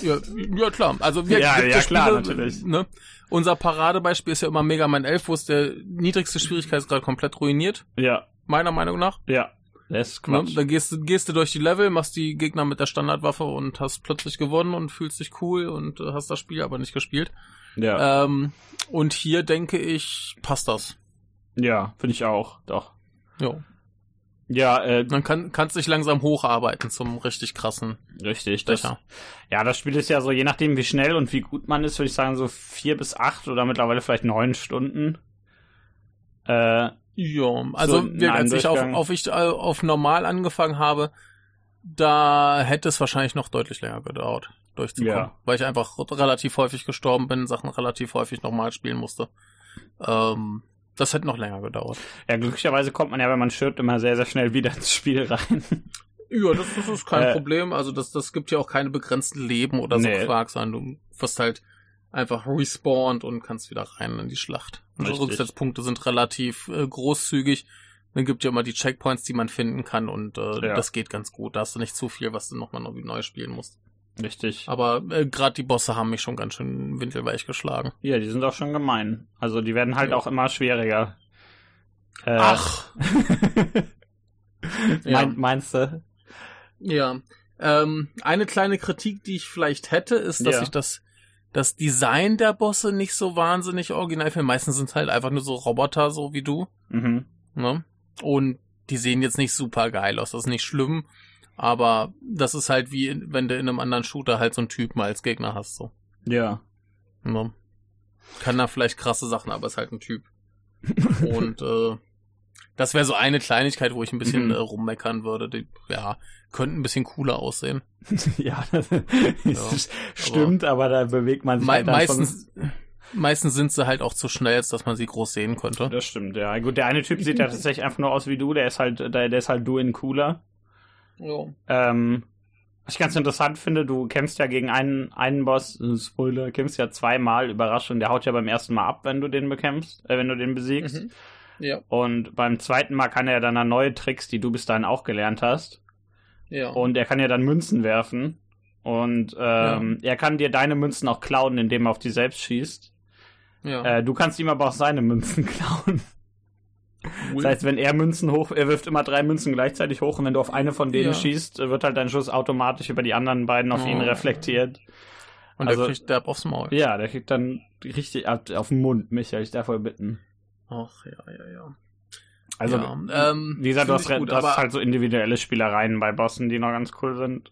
Ja, ja klar. Also wir, [laughs] Ja, ja, klar, Spiele, natürlich. Ne? Unser Paradebeispiel ist ja immer Mega Man 11, wo es der niedrigste Schwierigkeitsgrad komplett ruiniert. Ja, Meiner Meinung nach. ja. Das ist Ne? Dann gehst du, gehst du durch die Level, machst die Gegner mit der Standardwaffe und hast plötzlich gewonnen und fühlst dich cool und äh, hast das Spiel aber nicht gespielt. Ja, Ähm, und hier denke ich, passt das. ja, finde ich auch. Doch. Jo. Ja, äh, Man kann kannst dich langsam hocharbeiten zum richtig krassen richtig. Das, ja, das Spiel ist ja so, je nachdem wie schnell und wie gut man ist, würde ich sagen, so vier bis acht oder mittlerweile vielleicht neun Stunden. Äh, Ja, also So wir, als ich auf, auf, ich, äh, auf normal angefangen habe, da hätte es wahrscheinlich noch deutlich länger gedauert, durchzukommen. Ja. Weil ich einfach relativ häufig gestorben bin, Sachen relativ häufig nochmal spielen musste. Ähm, das hätte noch länger gedauert. ja, glücklicherweise kommt man ja, wenn man stirbt, immer sehr, sehr schnell wieder ins Spiel rein. Ja, das, das ist kein Äh, Problem. Also das, das gibt ja auch keine begrenzten Leben oder so Nee. Quark, sondern du wirst halt einfach respawned und kannst wieder rein in die Schlacht. Und Richtig. Rücksetzpunkte sind relativ äh, großzügig. Dann gibt ja immer die Checkpoints, die man finden kann und äh, Ja. das geht ganz gut. Da hast du nicht zu viel, was du nochmal neu spielen musst. Richtig. Aber äh, gerade die Bosse haben mich schon ganz schön windelweich geschlagen. Ja, die sind auch schon gemein. Also die werden halt Ja. auch immer schwieriger. Äh, Ach! [laughs] Ja. mein, meinst du? Ja. Ähm, eine kleine Kritik, die ich vielleicht hätte, ist, dass Ja. ich das, das Design der Bosse nicht so wahnsinnig original finde. Meistens sind es halt einfach nur so Roboter, so wie du. Mhm. Ne? Und die sehen jetzt nicht super geil aus. Das ist nicht schlimm. Aber das ist halt wie, wenn du in einem anderen Shooter halt so einen Typen als Gegner hast, so. Ja. Ne? Kann da vielleicht krasse Sachen, aber ist halt ein Typ. [laughs] Und äh, das wäre so eine Kleinigkeit, wo ich ein bisschen Mhm. äh, rummeckern würde. Die, ja, könnten ein bisschen cooler aussehen. [laughs] ja, das [laughs] stimmt, aber, da bewegt man sich Me halt dann meistens, meistens sind sie halt auch zu schnell, als dass man sie groß sehen könnte. Das stimmt, ja. Gut, der eine Typ sieht ja tatsächlich einfach nur aus wie du, der ist halt, der, der ist halt du in cooler. Ja. Ähm, was ich ganz interessant finde, du kämpfst ja gegen einen, einen Boss, äh, Spoiler, kämpfst ja zweimal, Überraschung, der haut ja beim ersten Mal ab, wenn du den bekämpfst, äh, wenn du den besiegst. Mhm. Ja, Und beim zweiten Mal kann er dann dann neue Tricks, die du bis dahin auch gelernt hast. ja. Und er kann ja dann Münzen werfen. Und ähm, er kann dir deine Münzen auch klauen, indem er auf die selbst schießt. ja. Äh, du kannst ihm aber auch seine Münzen [laughs] klauen. Cool. Das heißt, wenn er Münzen hoch, er wirft immer drei Münzen gleichzeitig hoch und wenn du auf eine von denen Ja. schießt, wird halt dein Schuss automatisch über die anderen beiden auf ihn Oh. reflektiert. Und also- der kriegt derb aufs Maul. Ja, der kriegt dann richtig ab, auf den Mund, Michael, ich darf wohl bitten. Ach, ja, ja, ja. Also, ja, ähm, wie gesagt, du hast, re- gut, du hast halt so individuelle Spielereien bei Bossen, die noch ganz cool sind.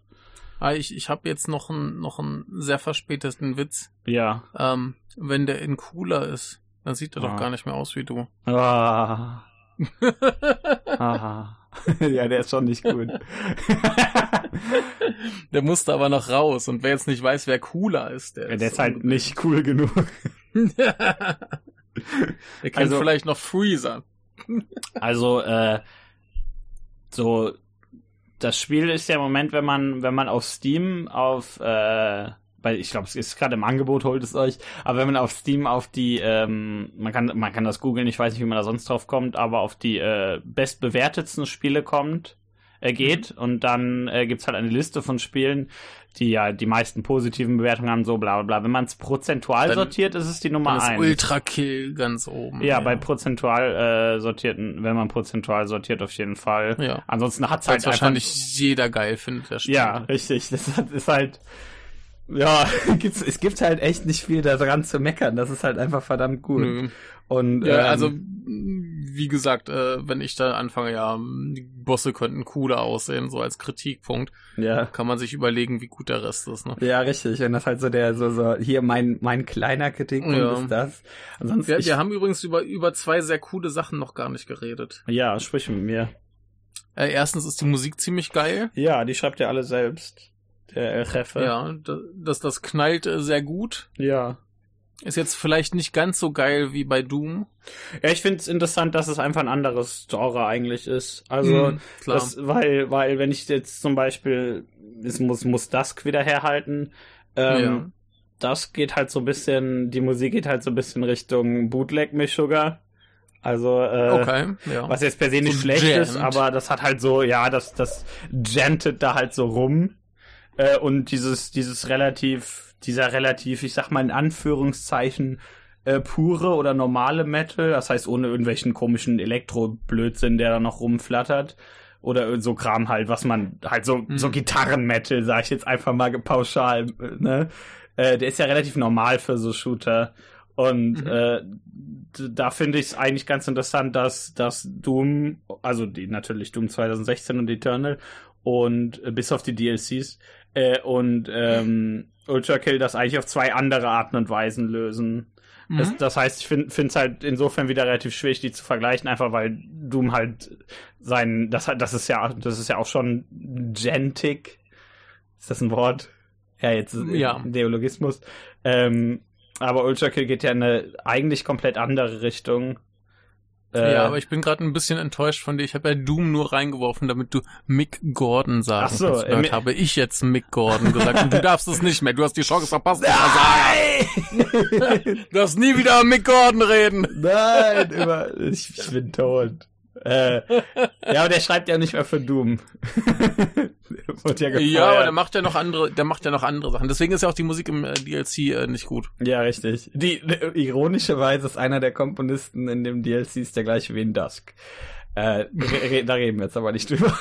Ah, ich, ich habe jetzt noch einen noch einen sehr verspäteten Witz. Ja. Ähm, wenn der in cooler ist, dann sieht er Ah. doch gar nicht mehr aus wie du. Ah. [laughs] Aha. [laughs] ja, der ist schon nicht gut. [laughs] der musste aber noch raus. Und wer jetzt nicht weiß, wer cooler ist, der, der ist halt nicht cool genug. er kennt Also- vielleicht noch Freezer. Also, äh, so, das Spiel ist ja im Moment, wenn man, wenn man auf Steam auf, äh, weil ich glaube, es ist gerade im Angebot, holt es euch, aber wenn man auf Steam auf die, ähm, man kann, man kann das googeln, ich weiß nicht, wie man da sonst drauf kommt, aber auf die äh, bestbewertetsten Spiele kommt, äh, geht und dann äh, gibt's halt eine Liste von Spielen, die ja die meisten positiven Bewertungen haben, so bla bla bla. Wenn man es prozentual Dann- sortiert, ist es die Nummer Dann ist eins. Ultra Kill ganz oben. Ja, bei prozentual äh, sortierten, wenn man prozentual sortiert, auf jeden Fall. Ja. Ansonsten hat's Weil halt es wahrscheinlich jeder geil findet, das Spiel. Ja, richtig. Das hat- ist halt. Ja, [laughs] gibt's, es gibt halt echt nicht viel daran zu meckern. Das ist halt einfach verdammt gut. Nö. Und Ja, ähm, also wie gesagt, äh, wenn ich da anfange, ja, die Bosse könnten cooler aussehen, so als Kritikpunkt, ja. kann man sich überlegen, wie gut der Rest ist. Ne? Ja, richtig. Und das ist halt so der, so, so, hier mein, mein kleiner Kritikpunkt Ja. ist das. Ansonsten, Wir, ich, wir haben übrigens über, über zwei sehr coole Sachen noch gar nicht geredet. ja, sprich mit mir. Äh, erstens ist die Musik ziemlich geil. Ja, die schreibt ja alle selbst. Der El Jefe. Ja, da- das, das knallt äh, sehr gut. Ja. Ist jetzt vielleicht nicht ganz so geil wie bei Doom. Ja, ich finde es interessant, dass es einfach ein anderes Genre eigentlich ist. Also, Mhm, klar. Das, weil, weil, wenn ich jetzt zum Beispiel, es muss, muss Dusk wieder herhalten, ähm, Ja. das geht halt so ein bisschen, die Musik geht halt so ein bisschen Richtung Bootleg Sugar. Also, äh, okay, ja. was jetzt per se nicht So schlecht ist, jammed. aber das hat halt so, ja, das, das jantet da halt so rum. Äh, und dieses, dieses relativ, dieser relativ, ich sag mal in Anführungszeichen, äh, pure oder normale Metal, das heißt ohne irgendwelchen komischen Elektro-Blödsinn, der da noch rumflattert. Oder so Kram halt, was man, halt so, Mhm. so Gitarrenmetal, sag ich jetzt einfach mal pauschal, ne? Äh, der ist ja relativ normal für so Shooter. Und Mhm. äh, da finde ich es eigentlich ganz interessant, dass, dass Doom, also die natürlich Doom 2016 und Eternal und äh, bis auf die DLCs äh, und ähm, Ultra Kill das eigentlich auf zwei andere Arten und Weisen lösen. Mhm. Das, das heißt, ich finde es halt insofern wieder relativ schwierig, die zu vergleichen, einfach weil Doom halt sein, das das ist ja, das ist ja auch schon Gentic. Ist das ein Wort? Ja, jetzt ist Ja. Neologismus. Ähm, aber Ultra Kill geht ja in eine eigentlich komplett andere Richtung. Äh, ja, aber ich bin gerade ein bisschen enttäuscht von dir. Ich habe ja Doom nur reingeworfen, damit du Mick Gordon sagen Ach so, äh, habe ich jetzt Mick Gordon gesagt und du darfst es nicht mehr. Du hast die Chance verpasst. [laughs] Nein! Nein! Du darfst nie wieder Mick Gordon reden. Nein! Über, ich, ich bin tot. Äh, ja, aber der schreibt ja nicht mehr für Doom. [laughs] Ja. Ja, aber der macht ja noch andere, der macht ja noch andere Sachen. Deswegen ist ja auch die Musik im äh, DLC äh, nicht gut. Ja, richtig. Die, ironischerweise ist einer der Komponisten in dem DLC ist der gleiche wie in Dusk. Äh, re, re, da reden wir jetzt aber nicht drüber. [laughs]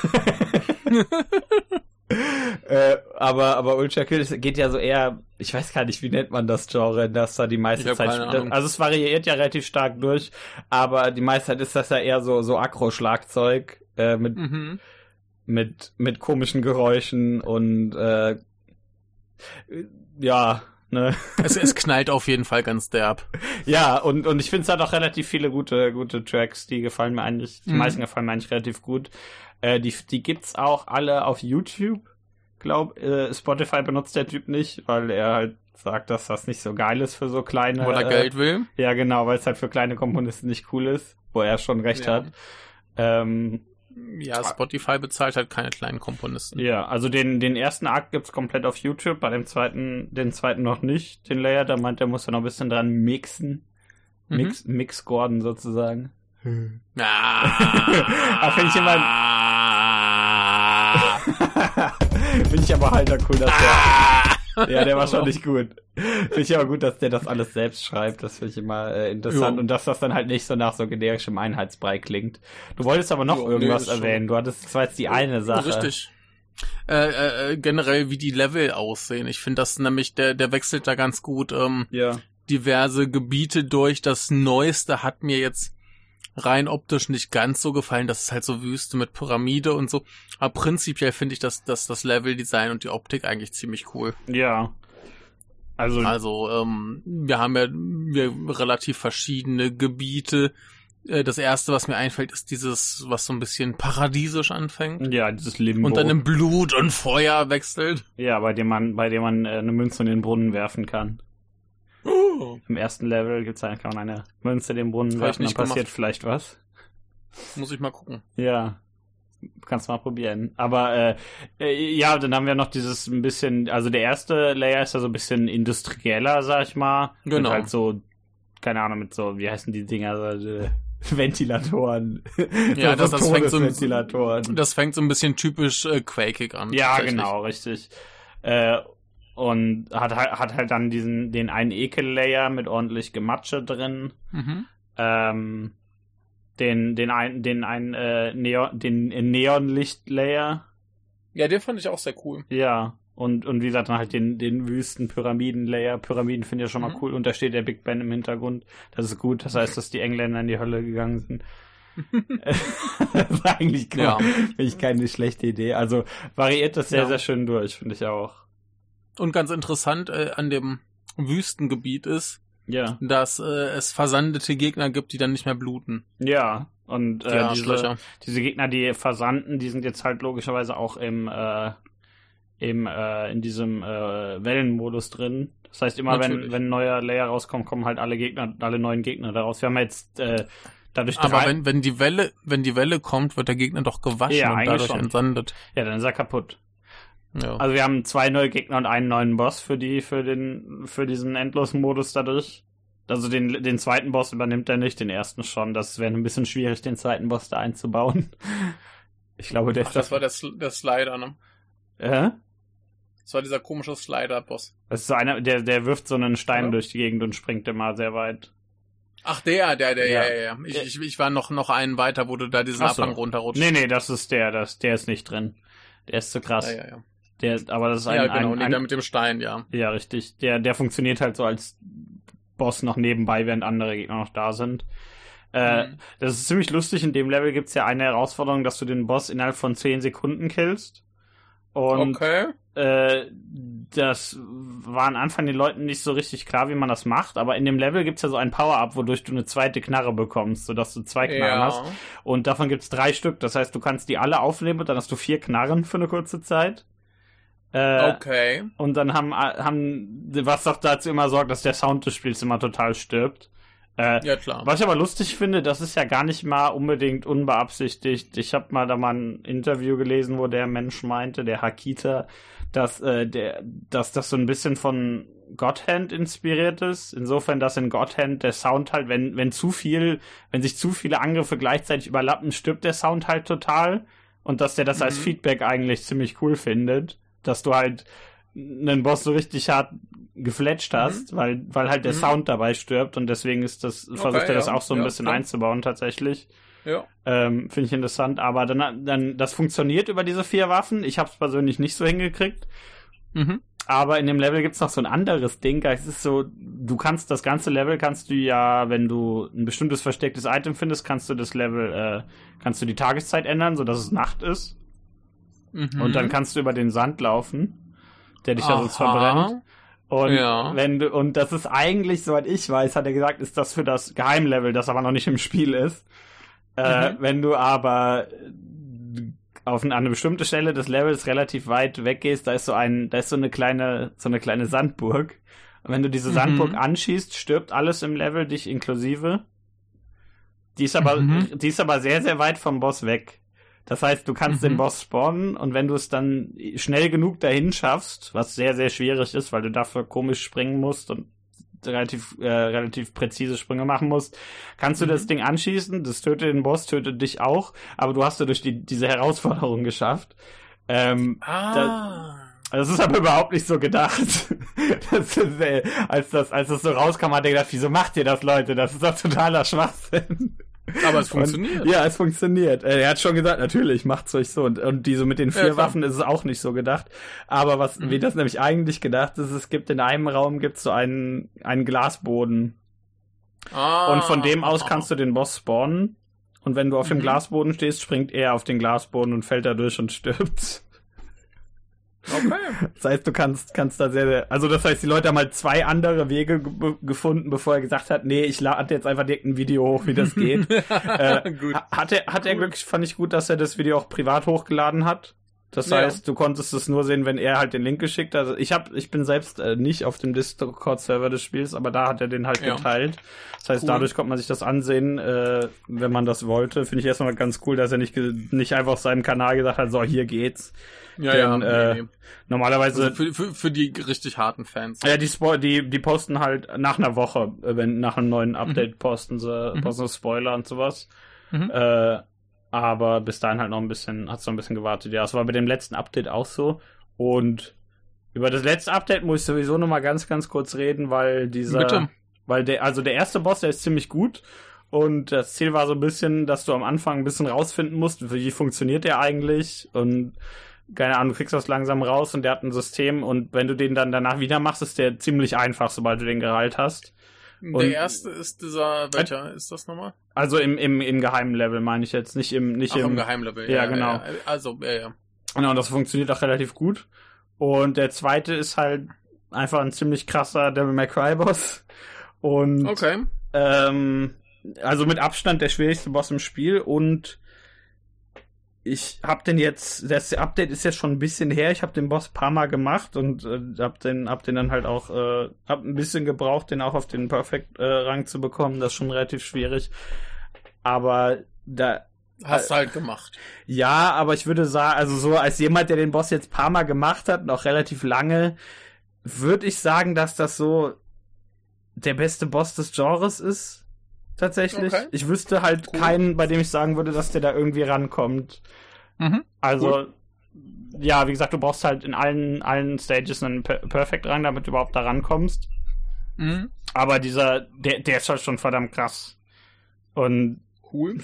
[laughs] äh, aber, aber Ultra Kill geht ja so eher, ich weiß gar nicht, wie nennt man das Genre, dass da die meiste Zeit, Ahnung. also es variiert ja relativ stark durch, aber die meiste Zeit ist das ja eher so, so Akro-Schlagzeug, äh, mit, Mhm. mit, mit komischen Geräuschen und, äh, ja, ne. Es, es knallt auf jeden Fall ganz derb. [laughs] Ja, und, und ich finde es hat auch relativ viele gute, gute Tracks, die gefallen mir eigentlich, die Mhm. meisten gefallen mir eigentlich relativ gut. Äh, die, die gibt's auch alle auf YouTube. Glaub, äh, Spotify benutzt der Typ nicht, weil er halt sagt, dass das nicht so geil ist für so kleine. Wo er äh, Geld will. Ja, genau, weil es halt für kleine Komponisten nicht cool ist, wo er schon recht Ja. hat. Ähm, Ja, Spotify bezahlt halt keine kleinen Komponisten. ja, also den, den ersten Akt gibt's komplett auf YouTube, bei dem zweiten, den zweiten noch nicht, den Layer, da meint er, muss er noch ein bisschen dran mixen. Mhm. Mix, Mix Gordon sozusagen. Ah, [laughs] finde ich immer- [laughs] Finde ich aber halt cool, dass der. Ja, der war schon [laughs] nicht gut. Finde ich aber gut, dass der das alles selbst schreibt. Das finde ich immer äh, interessant. Ja. Und dass das dann halt nicht so nach so generischem Einheitsbrei klingt. Du wolltest aber noch nee, irgendwas schon. erwähnen. Du hattest, das war jetzt die eine Sache. Richtig. Äh, äh, äh, generell, wie die Level aussehen. Ich finde das nämlich, der, der wechselt da ganz gut ähm, Ja. diverse Gebiete durch. Das Neueste hat mir jetzt rein optisch nicht ganz so gefallen. Das ist halt so Wüste mit Pyramide und so. Aber prinzipiell finde ich das, das, das Leveldesign und die Optik eigentlich ziemlich cool. Ja. Also, Also, ähm, wir haben ja wir relativ verschiedene Gebiete. Äh, Das erste, was mir einfällt, ist dieses, was so ein bisschen paradiesisch anfängt. ja, dieses Limbo. Und dann in Blut und Feuer wechselt. ja, bei dem man, bei dem man äh, eine Münze in den Brunnen werfen kann. Oh. Im ersten Level gibt's kann man eine Münze in den Brunnen werfen, dann passiert gemacht. vielleicht was. Muss ich mal gucken. Ja. Kannst mal probieren. Aber äh, äh, ja, dann haben wir noch dieses ein bisschen, also der erste Layer ist ja so ein bisschen industrieller, sag ich mal. Genau. Mit halt so, keine Ahnung, mit so, wie heißen die Dinger, so, äh, [laughs] Ventilatoren. Ja, das- das fängt so ein- Ventilatoren. Das fängt so ein bisschen typisch äh, Quakeig an. Ja, genau, richtig. Äh, und hat, halt- hat halt dann diesen, den einen Ekel-Layer mit ordentlich Gematsche drin. Mhm. Ähm, den, den ein, den ein, äh, Neon, den Neonlicht-Layer. Ja, den fand ich auch sehr cool. Ja. Und, und wie gesagt, dann halt den, den Wüsten-Pyramiden-Layer. Pyramiden finde ich ja schon Mhm. mal cool. Und da steht der Big Ben im Hintergrund. Das ist gut. Das heißt, dass die Engländer in die Hölle gegangen sind. das [laughs] [laughs] war eigentlich Ja. klar. Finde ich keine schlechte Idee. Also variiert das sehr, Ja. sehr schön durch, finde ich auch. Und ganz interessant äh, an dem Wüstengebiet ist, Ja. dass äh, es versandete Gegner gibt, die dann nicht mehr bluten. Ja. Und Die äh, diese, Arschlöcher. diese Gegner, die versanden, die sind jetzt halt logischerweise auch im, äh, im äh, in diesem äh, Wellenmodus drin. Das heißt, immer wenn, Natürlich. wenn ein neuer Layer rauskommt, kommen halt alle Gegner, alle neuen Gegner daraus. Wir haben jetzt äh, dadurch Aber wenn, wenn die Welle, wenn die Welle kommt, wird der Gegner doch gewaschen Ja, und dadurch schon. entsandet. ja, dann ist er kaputt. Ja. Also wir haben zwei neue Gegner und einen neuen Boss für die, für den, für diesen endlosen Modus dadurch. Also den, den zweiten Boss übernimmt er nicht, den ersten schon. Das wäre ein bisschen schwierig, den zweiten Boss da einzubauen. [laughs] Ich glaube, der Ach, ist das war der, Sl- der Slider, ne? Äh? Das war dieser komische Slider-Boss. Das ist so einer, der, der wirft so einen Stein Ja. durch die Gegend und springt immer sehr weit. Ach, der, der, der, Ja. ja, ja, ja. Ich, ich, ich war noch, noch einen weiter, wo du da diesen Ach so. Abhang runterrutscht. Nee, nee, das ist der, das, der ist nicht drin. Der ist zu krass. Ja, ja, ja. Der, aber das ist ein, ja, genau, ein, ein der mit dem Stein, ja. ja, richtig. Der, der funktioniert halt so als Boss noch nebenbei, während andere Gegner noch da sind. Äh, Mhm. Das ist ziemlich lustig. In dem Level gibt's ja eine Herausforderung, dass du den Boss innerhalb von 10 Sekunden killst. Und okay. äh, das war am Anfang den Leuten nicht so richtig klar, wie man das macht, aber in dem Level gibt's ja so ein Power-Up, wodurch du eine zweite Knarre bekommst, sodass du zwei Knarren Ja. hast. Und davon gibt's drei Stück. Das heißt, du kannst die alle aufnehmen und dann hast du vier Knarren für eine kurze Zeit. Äh, Okay. Und dann haben, haben, was auch dazu immer sorgt, dass der Sound des Spiels immer total stirbt. Äh, Ja, klar. was ich aber lustig finde, das ist ja gar nicht mal unbedingt unbeabsichtigt. Ich habe mal da mal ein Interview gelesen, wo der Mensch meinte, der Hakita, dass, äh, der, dass das so ein bisschen von Godhand inspiriert ist. Insofern, dass in Godhand der Sound halt, wenn, wenn zu viel, wenn sich zu viele Angriffe gleichzeitig überlappen, stirbt der Sound halt total. Und dass der das als Mhm. Feedback eigentlich ziemlich cool findet. Dass du halt einen Boss so richtig hart gefletscht hast, weil, weil halt der Mhm. Sound dabei stirbt und deswegen ist das, versucht er das ja. auch so ein Ja, bisschen klar. einzubauen tatsächlich. Ja. Ähm, Finde ich interessant, aber dann, dann, das funktioniert über diese vier Waffen. Ich habe es persönlich nicht so hingekriegt. Mhm. Aber in dem Level gibt's noch so ein anderes Ding. Es ist so, du kannst das ganze Level kannst du ja, wenn du ein bestimmtes verstecktes Item findest, kannst du das Level, äh, kannst du die Tageszeit ändern, so dass es Nacht ist. Mhm. Und dann kannst du über den Sand laufen, der dich ja sonst Aha. verbrennt. Und Ja. wenn du, und das ist eigentlich, soweit ich weiß, hat er gesagt, ist das für das Geheimlevel, das aber noch nicht im Spiel ist. Äh, Mhm. wenn du aber auf eine, an eine bestimmte Stelle des Levels relativ weit weggehst, da ist so ein, da ist so eine kleine, so eine kleine Sandburg. Und wenn du diese Mhm. Sandburg anschießt, stirbt alles im Level, dich inklusive. Die ist aber, Mhm. die ist aber sehr, sehr weit vom Boss weg. Das heißt, du kannst Mhm. den Boss spawnen und wenn du es dann schnell genug dahin schaffst, was sehr, sehr schwierig ist, weil du dafür komisch springen musst und relativ, äh, relativ präzise Sprünge machen musst, kannst du Mhm. das Ding anschießen, das tötet den Boss, tötet dich auch, aber du hast ja durch die, diese Herausforderung geschafft. Ähm, Ah. das ist aber überhaupt nicht so gedacht. [laughs] Das ist, äh, als, das, als das so rauskam, hat er gedacht, wieso macht ihr das, Leute? Das ist doch totaler Schwachsinn. Aber es funktioniert. Und, ja, es funktioniert. Äh, Er hat schon gesagt, natürlich, macht's euch so. Und, und diese mit den Ja, vier klar. Waffen ist es auch nicht so gedacht. Aber was, Mhm. wie das nämlich eigentlich gedacht ist, es gibt in einem Raum gibt's so einen, einen Glasboden. Ah. Und von dem aus kannst du den Boss spawnen. Und wenn du auf dem Mhm. Glasboden stehst, springt er auf den Glasboden und fällt da durch und stirbt. Okay. [laughs] Das heißt, du kannst, kannst da sehr, sehr, also das heißt, die Leute haben halt zwei andere Wege ge gefunden, bevor er gesagt hat, nee, ich lade jetzt einfach direkt ein Video hoch, wie das [laughs] geht. äh, [laughs] Gut. ha- Hat er, hat er wirklich, fand ich gut, dass er das Video auch privat hochgeladen hat. Das Ja. heißt, du konntest es nur sehen, wenn er halt den Link geschickt hat. Also ich hab, ich bin selbst äh, nicht auf dem Discord-Server des Spiels, aber da hat er den halt Ja. geteilt. Das heißt, Cool. dadurch konnte man sich das ansehen, äh, wenn man das wollte. Finde ich erstmal ganz cool, dass er nicht, nicht einfach auf seinem Kanal gesagt hat, so, hier geht's. Ja, Denn, ja. äh, nee, nee. Normalerweise, Also für, für, für die richtig harten Fans. ja, die, Spo die, die posten halt nach einer Woche, äh, wenn nach einem neuen Update posten sie, Mhm. posten sie Spoiler und sowas. Mhm. Äh, aber bis dahin halt noch ein bisschen, hat's noch ein bisschen gewartet. Ja, es war bei dem letzten Update auch so. Und über das letzte Update muss ich sowieso noch mal ganz, ganz kurz reden, weil dieser, Bitte. weil der, also der erste Boss, der ist ziemlich gut. Und das Ziel war so ein bisschen, dass du am Anfang ein bisschen rausfinden musst, wie funktioniert der eigentlich und keine Ahnung, du kriegst das langsam raus und der hat ein System und wenn du den dann danach wieder machst, ist der ziemlich einfach, sobald du den gerallt hast. Und- Der erste ist dieser, welcher ist das nochmal? Also im, im, im geheimen Level meine ich jetzt, nicht im, nicht Ach, im, im Geheimlevel. Ja, genau. Also, ja, ja. Genau, das funktioniert auch relativ gut. Und der zweite ist halt einfach ein ziemlich krasser Devil May Cry Boss. Und Okay. ähm, also mit Abstand der schwierigste Boss im Spiel und ich hab den jetzt, das Update ist jetzt schon ein bisschen her, ich habe den Boss paar Mal gemacht und äh, hab den, hab den dann halt auch, äh, hab ein bisschen gebraucht, den auch auf den Perfect äh, Rang zu bekommen, das ist schon relativ schwierig. Aber da, Hast du halt gemacht. ja, aber ich würde sagen, also so als jemand, der den Boss jetzt paar Mal gemacht hat, noch relativ lange, würde ich sagen, dass das so der beste Boss des Genres ist. Tatsächlich. Okay. Ich wüsste halt Cool. keinen, bei dem ich sagen würde, dass der da irgendwie rankommt. Mhm. Also, ja, wie gesagt, du brauchst halt in allen, allen Stages einen per Perfect Rang, damit du überhaupt da rankommst. Mhm. Aber dieser, der, der ist halt schon verdammt krass. Und Cool.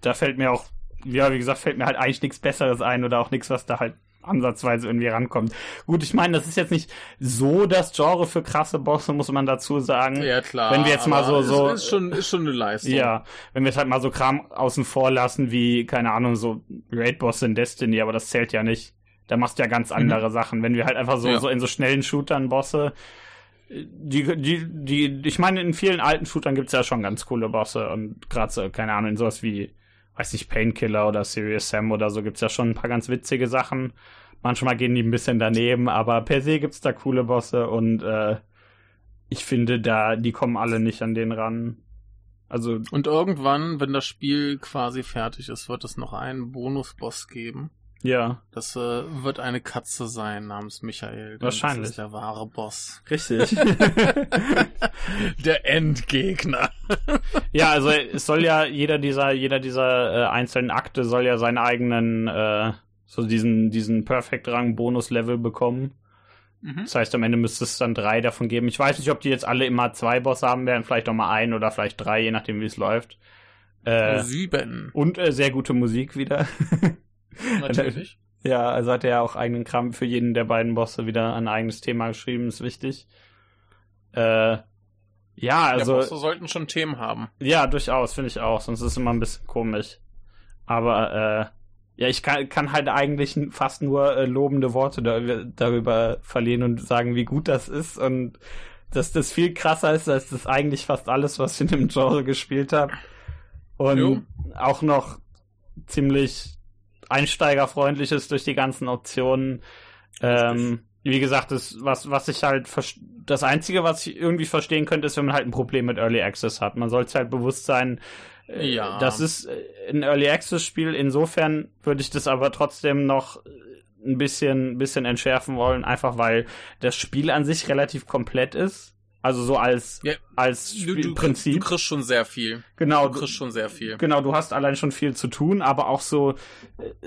da fällt mir auch, ja, wie gesagt, fällt mir halt eigentlich nichts Besseres ein oder auch nichts, was da halt ansatzweise irgendwie rankommt. Gut, ich meine, das ist jetzt nicht so das Genre für krasse Bosse, muss man dazu sagen. Ja, klar. Wenn wir jetzt mal so- so- Ist, ist, schon, ist schon eine Leistung. Ja, wenn wir jetzt halt mal so Kram außen vor lassen, wie, keine Ahnung, so Raid-Bosse in Destiny, aber das zählt ja nicht. Da machst du ja ganz andere Sachen. Wenn wir halt einfach so, Ja. so in so schnellen Shootern Bosse, die, die, die, ich meine, in vielen alten Shootern gibt's ja schon ganz coole Bosse und gerade so, keine Ahnung, in sowas wie, weiß nicht, Painkiller oder Serious Sam oder so gibt's ja schon ein paar ganz witzige Sachen. Manchmal gehen die ein bisschen daneben, aber per se gibt's da coole Bosse und äh, ich finde da, die kommen alle nicht an den ran. Also Und irgendwann, wenn das Spiel quasi fertig ist, wird es noch einen Bonusboss geben. Ja, Das äh, wird eine Katze sein namens Michael. Wahrscheinlich. Das ist der wahre Boss. richtig. [laughs] Der Endgegner. ja, also es soll ja jeder dieser, jeder dieser äh, einzelnen Akte soll ja seinen eigenen, äh, so diesen, diesen Perfect-Rang-Bonus-Level bekommen. Mhm. Das heißt, am Ende müsste es dann drei davon geben. Ich weiß nicht, ob die jetzt alle immer zwei Boss haben werden, vielleicht auch mal ein oder vielleicht drei, je nachdem, wie es läuft. Äh, Sieben. und äh, sehr gute Musik wieder. [laughs] Natürlich. [laughs] ja, also hat er ja auch eigenen Kram für jeden der beiden Bosse wieder ein eigenes Thema geschrieben, ist wichtig. Äh, ja, Also, also. Bosse sollten schon Themen haben. Ja, durchaus, finde ich auch. Sonst ist es immer ein bisschen komisch. Aber, äh, ja, ich kann, kann halt eigentlich fast nur äh, lobende Worte darüber, darüber verlieren und sagen, wie gut das ist und dass das viel krasser ist als das eigentlich fast alles, was ich in dem Genre gespielt habe. Und Jo. auch noch ziemlich einsteigerfreundlich ist durch die ganzen Optionen. Ähm, wie gesagt, das, was, was ich halt, das Einzige, was ich irgendwie verstehen könnte, ist, wenn man halt ein Problem mit Early Access hat. Man sollte halt bewusst sein, äh, Ja. das ist äh, ein Early Access Spiel. Insofern würde ich das aber trotzdem noch äh, ein bisschen, bisschen entschärfen wollen, einfach weil das Spiel an sich relativ komplett ist. Also so als, Ja, als Du, du, du Spielprinzip. kriegst schon sehr viel. genau, Du kriegst schon sehr viel. Genau, du hast allein schon viel zu tun, aber auch so,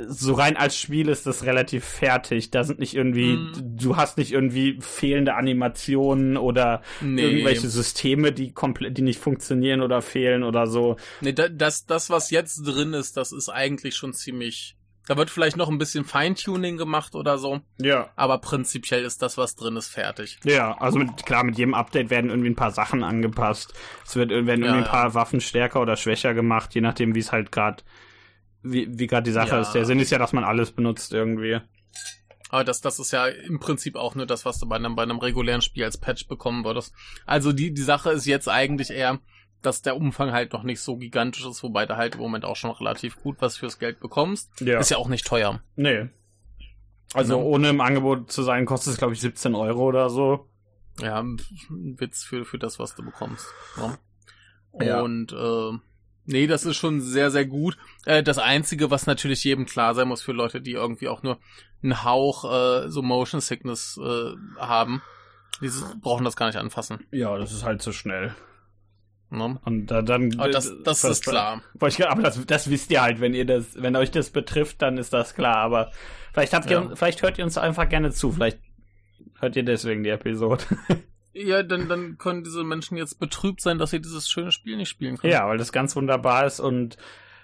so rein als Spiel ist das relativ fertig. Da sind nicht irgendwie, Mm. du hast nicht irgendwie fehlende Animationen oder Nee. irgendwelche Systeme, die komplett, die nicht funktionieren oder fehlen oder so. Nee, da, das, das, was jetzt drin ist, das ist eigentlich schon ziemlich. Da wird vielleicht noch ein bisschen Feintuning gemacht oder so, Ja. aber prinzipiell ist das, was drin ist, fertig. Ja, also mit, klar, mit jedem Update werden irgendwie ein paar Sachen angepasst. Es wird, werden irgendwie Ja, ein ja. paar Waffen stärker oder schwächer gemacht, je nachdem, wie es halt gerade, wie, wie gerade die Sache Ja. ist. Der Sinn ist ja, dass man alles benutzt irgendwie. Aber das, das ist ja im Prinzip auch nur das, was du bei einem, bei einem regulären Spiel als Patch bekommen würdest. Also die, die Sache ist jetzt eigentlich eher, dass der Umfang halt noch nicht so gigantisch ist, wobei du halt im Moment auch schon relativ gut was fürs Geld bekommst. Ja. Ist ja auch nicht teuer. Nee. Also Ja. ohne im Angebot zu sein, kostet es, glaube ich, 17 Euro oder so. Ja, ein Witz für, für das, was du bekommst. Ja. Ja. Und äh, nee, das ist schon sehr, sehr gut. Äh, das Einzige, was natürlich jedem klar sein muss für Leute, die irgendwie auch nur einen Hauch äh, so Motion Sickness äh, haben, die brauchen das gar nicht anfassen. Ja, das ist halt zu schnell. Ne? Und da, dann. Aber das, das ist klar. Ich- Aber das, das wisst ihr halt, wenn ihr das, wenn euch das betrifft, dann ist das klar. Aber vielleicht habt ihr, Ja. vielleicht hört ihr uns einfach gerne zu. Vielleicht hört ihr deswegen die Episode. [laughs] Ja, dann, dann können diese Menschen jetzt betrübt sein, dass sie dieses schöne Spiel nicht spielen können. ja, weil das ganz wunderbar ist und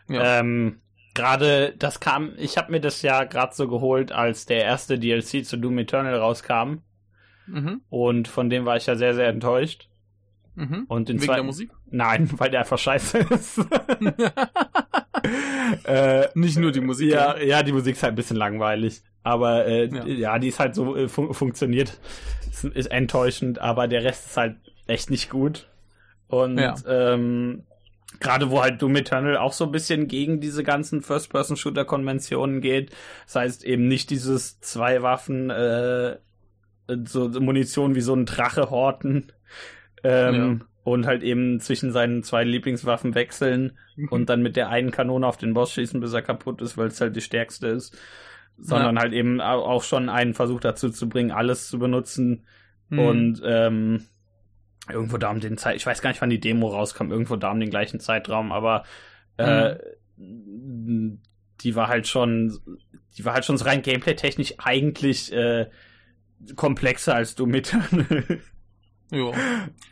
Ja. ähm, gerade das kam, ich habe mir das ja gerade so geholt, als der erste DLC zu Doom Eternal rauskam Mhm. und von dem war ich ja sehr sehr enttäuscht. Mhm. Und den Wegen der Musik? Nein, [laughs] weil der einfach scheiße ist. [laughs] äh, Nicht nur die Musik. ja, ja, die Musik ist halt ein bisschen langweilig. Aber äh, Ja. ja. die ist halt so äh, fun funktioniert. Ist, ist enttäuschend, aber der Rest ist halt echt nicht gut. Und Ja. ähm, gerade wo halt Doom Eternal auch so ein bisschen gegen diese ganzen First-Person-Shooter-Konventionen geht. Das heißt eben nicht dieses zwei Waffen, äh, so Munition wie so ein Drache horten. Ähm, Und halt eben zwischen seinen zwei Lieblingswaffen wechseln und dann mit der einen Kanone auf den Boss schießen, bis er kaputt ist, weil es halt die stärkste ist. Sondern halt eben au- auch schon einen Versuch dazu zu bringen, alles zu benutzen. Mhm. Und ähm, irgendwo da um den Zeit, ich weiß gar nicht, wann die Demo rauskam, irgendwo da um den gleichen Zeitraum, aber äh, die war halt schon, die war halt schon so rein gameplay-technisch eigentlich äh, komplexer als du mit. [laughs] Jo.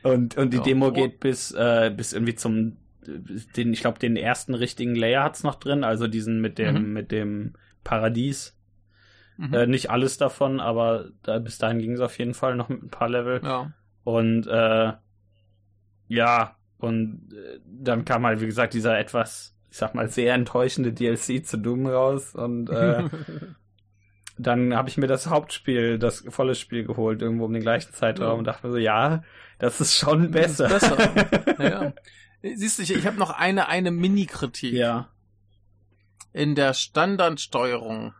und, und die Ja. Demo geht bis, äh, bis irgendwie zum, den, ich glaube, den ersten richtigen Layer hat's noch drin, also diesen mit dem, Mhm. mit dem Paradies. Mhm. Äh, nicht alles davon, aber da, bis dahin ging es auf jeden Fall noch mit ein paar Level. ja. Und äh, ja, und äh, dann kam halt, wie gesagt, dieser etwas, ich sag mal, sehr enttäuschende DLC zu Doom raus. Und äh, [laughs] dann habe ich mir das Hauptspiel, das volle Spiel geholt, irgendwo um den gleichen Zeitraum Ja. und dachte mir so, ja, das ist schon besser. Ist besser. [laughs] ja. Siehst du, ich, ich habe noch eine, eine Mini-Kritik. ja. In der Standardsteuerung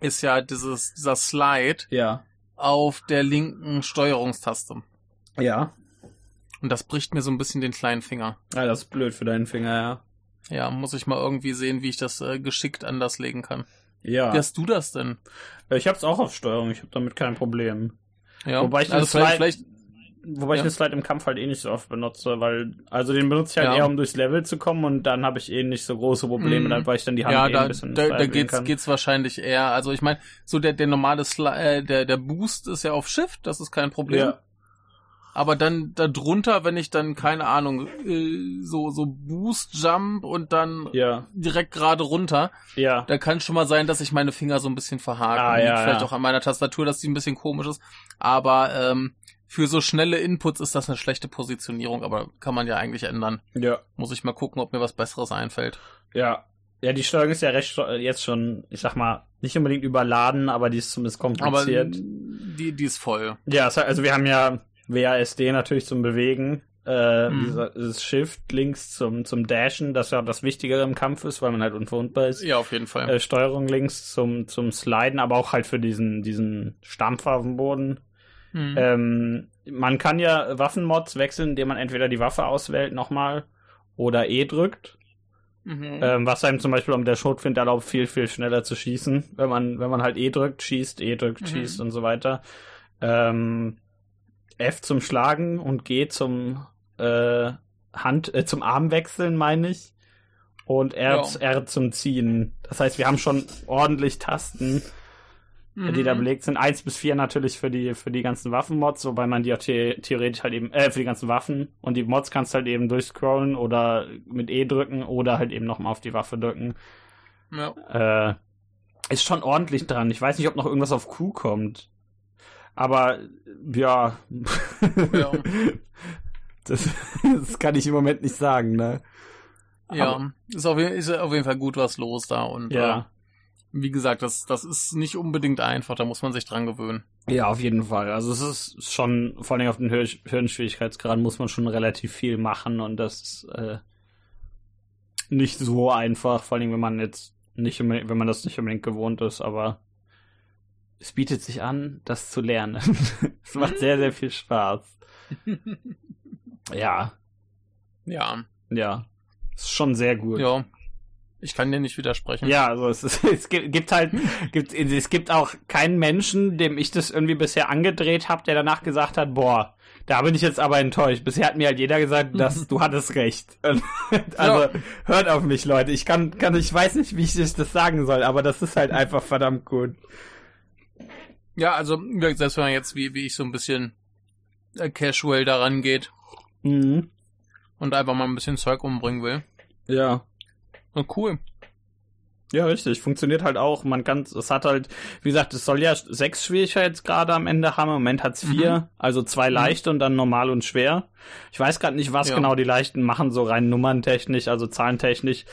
ist ja dieses, dieser Slide Ja. auf der linken Steuerungstaste. Ja. Und das bricht mir so ein bisschen den kleinen Finger. Ja, das ist blöd für deinen Finger, ja. Ja, muss ich mal irgendwie sehen, wie ich das äh, geschickt anders legen kann. Ja. Wie hast du das denn? ich hab's auch auf Steuerung, ich habe damit kein Problem. Ja, Wobei ich also vielleicht, Slide- vielleicht, Wobei Ja. ich den Slide im Kampf halt eh nicht so oft benutze, weil, also den benutze ich halt Ja. eher, um durchs Level zu kommen und dann habe ich eh nicht so große Probleme, Mhm. weil ich dann die Hand ja, eh da, ein bisschen da, da geht's, kann. geht's wahrscheinlich eher. Also ich meine, so der, der normale Sli äh, der, der Boost ist ja auf Shift, das ist kein Problem. Ja. Aber dann darunter, wenn ich dann, keine Ahnung, äh, so, so Boost, Jump und dann Ja, direkt gerade runter, ja, da kann schon mal sein, dass sich meine Finger so ein bisschen verhaken. Ah, ja, Vielleicht ja. auch an meiner Tastatur, dass die ein bisschen komisch ist. Aber ähm, für so schnelle Inputs ist das eine schlechte Positionierung, aber kann man ja eigentlich ändern. ja, Muss ich mal gucken, ob mir was Besseres einfällt. ja. Ja, die Steuerung ist ja recht äh, jetzt schon, ich sag mal, nicht unbedingt überladen, aber die ist zumindest Aber kompliziert. die, die ist voll. Ja, also wir haben ja WASD natürlich zum Bewegen, äh, Mhm. dieses Shift links zum, zum Dashen, das ja das Wichtigere im Kampf ist, weil man halt unverwundbar ist. Ja, auf jeden Fall. äh, Steuerung links zum, zum Sliden, aber auch halt für diesen, diesen Stampfer auf dem Boden. Mhm. Ähm, man kann ja Waffenmods wechseln, indem man entweder die Waffe auswählt nochmal oder E drückt. Mhm. Ähm, was einem zum Beispiel um der Schrotflinte erlaubt, viel, viel schneller zu schießen. Wenn man, wenn man halt E drückt, schießt, E drückt, Mhm. schießt und so weiter. Ähm, F zum Schlagen und G zum äh, Hand, äh, zum Arm wechseln, meine ich. Und R, Ja. R zum Ziehen. Das heißt, wir haben schon ordentlich Tasten, Mhm. die da belegt sind. Eins bis vier natürlich für die, für die ganzen Waffenmods, wobei man die auch the theoretisch halt eben, äh, für die ganzen Waffen. Und die Mods kannst du halt eben durchscrollen oder mit E drücken oder halt eben nochmal auf die Waffe drücken. Ja. Äh, ist schon ordentlich dran. Ich weiß nicht, ob noch irgendwas auf Q kommt. Aber, ja. Ja. [laughs] Das, das kann ich im Moment nicht sagen, ne? Ja, ist auf, jeden- ist auf jeden Fall gut was los da und Ja. äh, wie gesagt, das, das ist nicht unbedingt einfach, da muss man sich dran gewöhnen. Ja, auf jeden Fall. Also es ist schon, vor allem auf den Hör Hirnschwierigkeitsgrad muss man schon relativ viel machen und das ist äh, nicht so einfach, vor allem wenn man jetzt nicht wenn man das nicht unbedingt gewohnt ist, aber es bietet sich an, das zu lernen. [laughs] es macht sehr, sehr viel Spaß. [laughs] ja, Ja, ja. Ist schon sehr gut. ja. Ich kann dir nicht widersprechen. Ja, also es, ist, [laughs] es gibt, halt, gibt, es gibt auch keinen Menschen, dem ich das irgendwie bisher angedreht habe, der danach gesagt hat, boah, da bin ich jetzt aber enttäuscht. Bisher hat mir halt jeder gesagt, dass du hattest recht. Also Ja. hört auf mich, Leute. Ich kann, kann, ich weiß nicht, wie ich das sagen soll, aber das ist halt einfach verdammt gut. Ja, also, selbst wenn man jetzt, wie, wie ich so ein bisschen äh, casual daran geht Mhm. und einfach mal ein bisschen Zeug umbringen will. Ja. Na cool. Ja, richtig. Funktioniert halt auch. Man kann, es hat halt, wie gesagt, es soll ja sechs Schwierigkeitsgrade am Ende haben. Im Moment hat's vier. Also zwei leichte und dann normal und schwer. Ich weiß gerade nicht, was Ja. genau die leichten machen, so rein nummerntechnisch, also zahlentechnisch.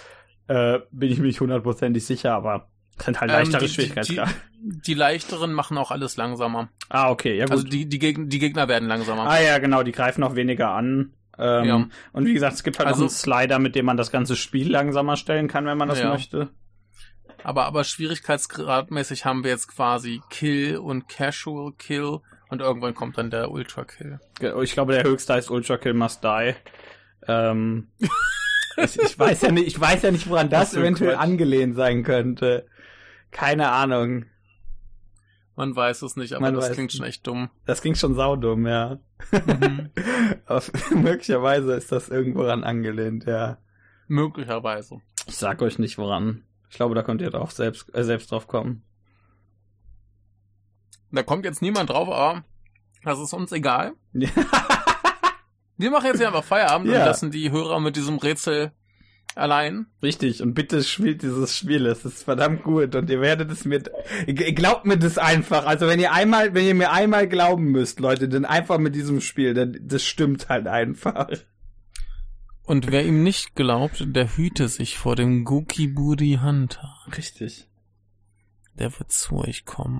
Äh, bin ich mir nicht hundertprozentig sicher, aber es sind halt Ähm, leichtere die- die- Schwierigkeitsgrade. Die, die leichteren machen auch alles langsamer. ah, okay, ja gut. Also die, die, Gegner, die Gegner werden langsamer. ah ja, genau, die greifen auch weniger an. Ähm, Ja. Und wie gesagt, es gibt halt Also- noch einen Slider, mit dem man das ganze Spiel langsamer stellen kann, wenn man das Ja. möchte. Aber, aber schwierigkeitsgradmäßig haben wir jetzt quasi Kill und Casual Kill und irgendwann kommt dann der Ultra Kill. Ich glaube, der höchste heißt Ultra Kill Must Die. Ähm, [laughs] ich, ich weiß ja nicht, ich weiß ja nicht, woran das ein eventuell Quatsch. angelehnt sein könnte. Keine Ahnung. Man weiß es nicht, aber Man das weiß klingt schon echt dumm. Das ging schon saudumm, ja. Mhm. [laughs] Möglicherweise ist das irgendwo ran angelehnt, ja. Möglicherweise. Ich sag euch nicht woran. Ich glaube, da könnt ihr drauf selbst, äh, selbst drauf kommen. Da kommt jetzt niemand drauf, aber das ist uns egal. [laughs] Wir machen jetzt hier einfach Feierabend Ja. und lassen die Hörer mit diesem Rätsel allein. Richtig, und bitte spielt dieses Spiel, es ist verdammt gut und ihr werdet es mir, glaubt mir das einfach, also wenn ihr einmal, wenn ihr mir einmal glauben müsst, Leute, dann einfach mit diesem Spiel, dann, das stimmt halt einfach. Und wer ihm nicht glaubt, der hüte sich vor dem Gukiburi Hunter. Richtig. Der wird zu euch kommen.